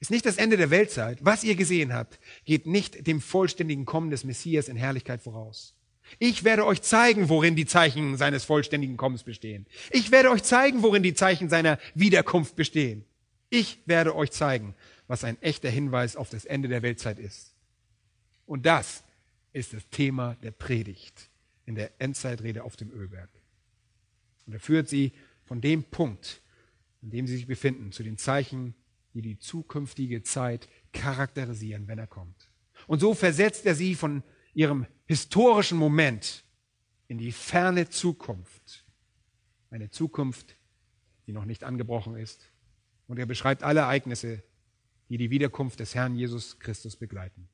S1: ist nicht das Ende der Weltzeit. Was ihr gesehen habt, geht nicht dem vollständigen Kommen des Messias in Herrlichkeit voraus. Ich werde euch zeigen, worin die Zeichen seines vollständigen Kommens bestehen. Ich werde euch zeigen, worin die Zeichen seiner Wiederkunft bestehen. Ich werde euch zeigen, was ein echter Hinweis auf das Ende der Weltzeit ist. Und das ist das Thema der Predigt in der Endzeitrede auf dem Ölberg. Und er führt sie von dem Punkt, in dem sie sich befinden, zu den Zeichen, die die zukünftige Zeit charakterisieren, wenn er kommt. Und so versetzt er sie von ihrem historischen Moment in die ferne Zukunft. Eine Zukunft, die noch nicht angebrochen ist. Und er beschreibt alle Ereignisse, die die Wiederkunft des Herrn Jesus Christus begleiten.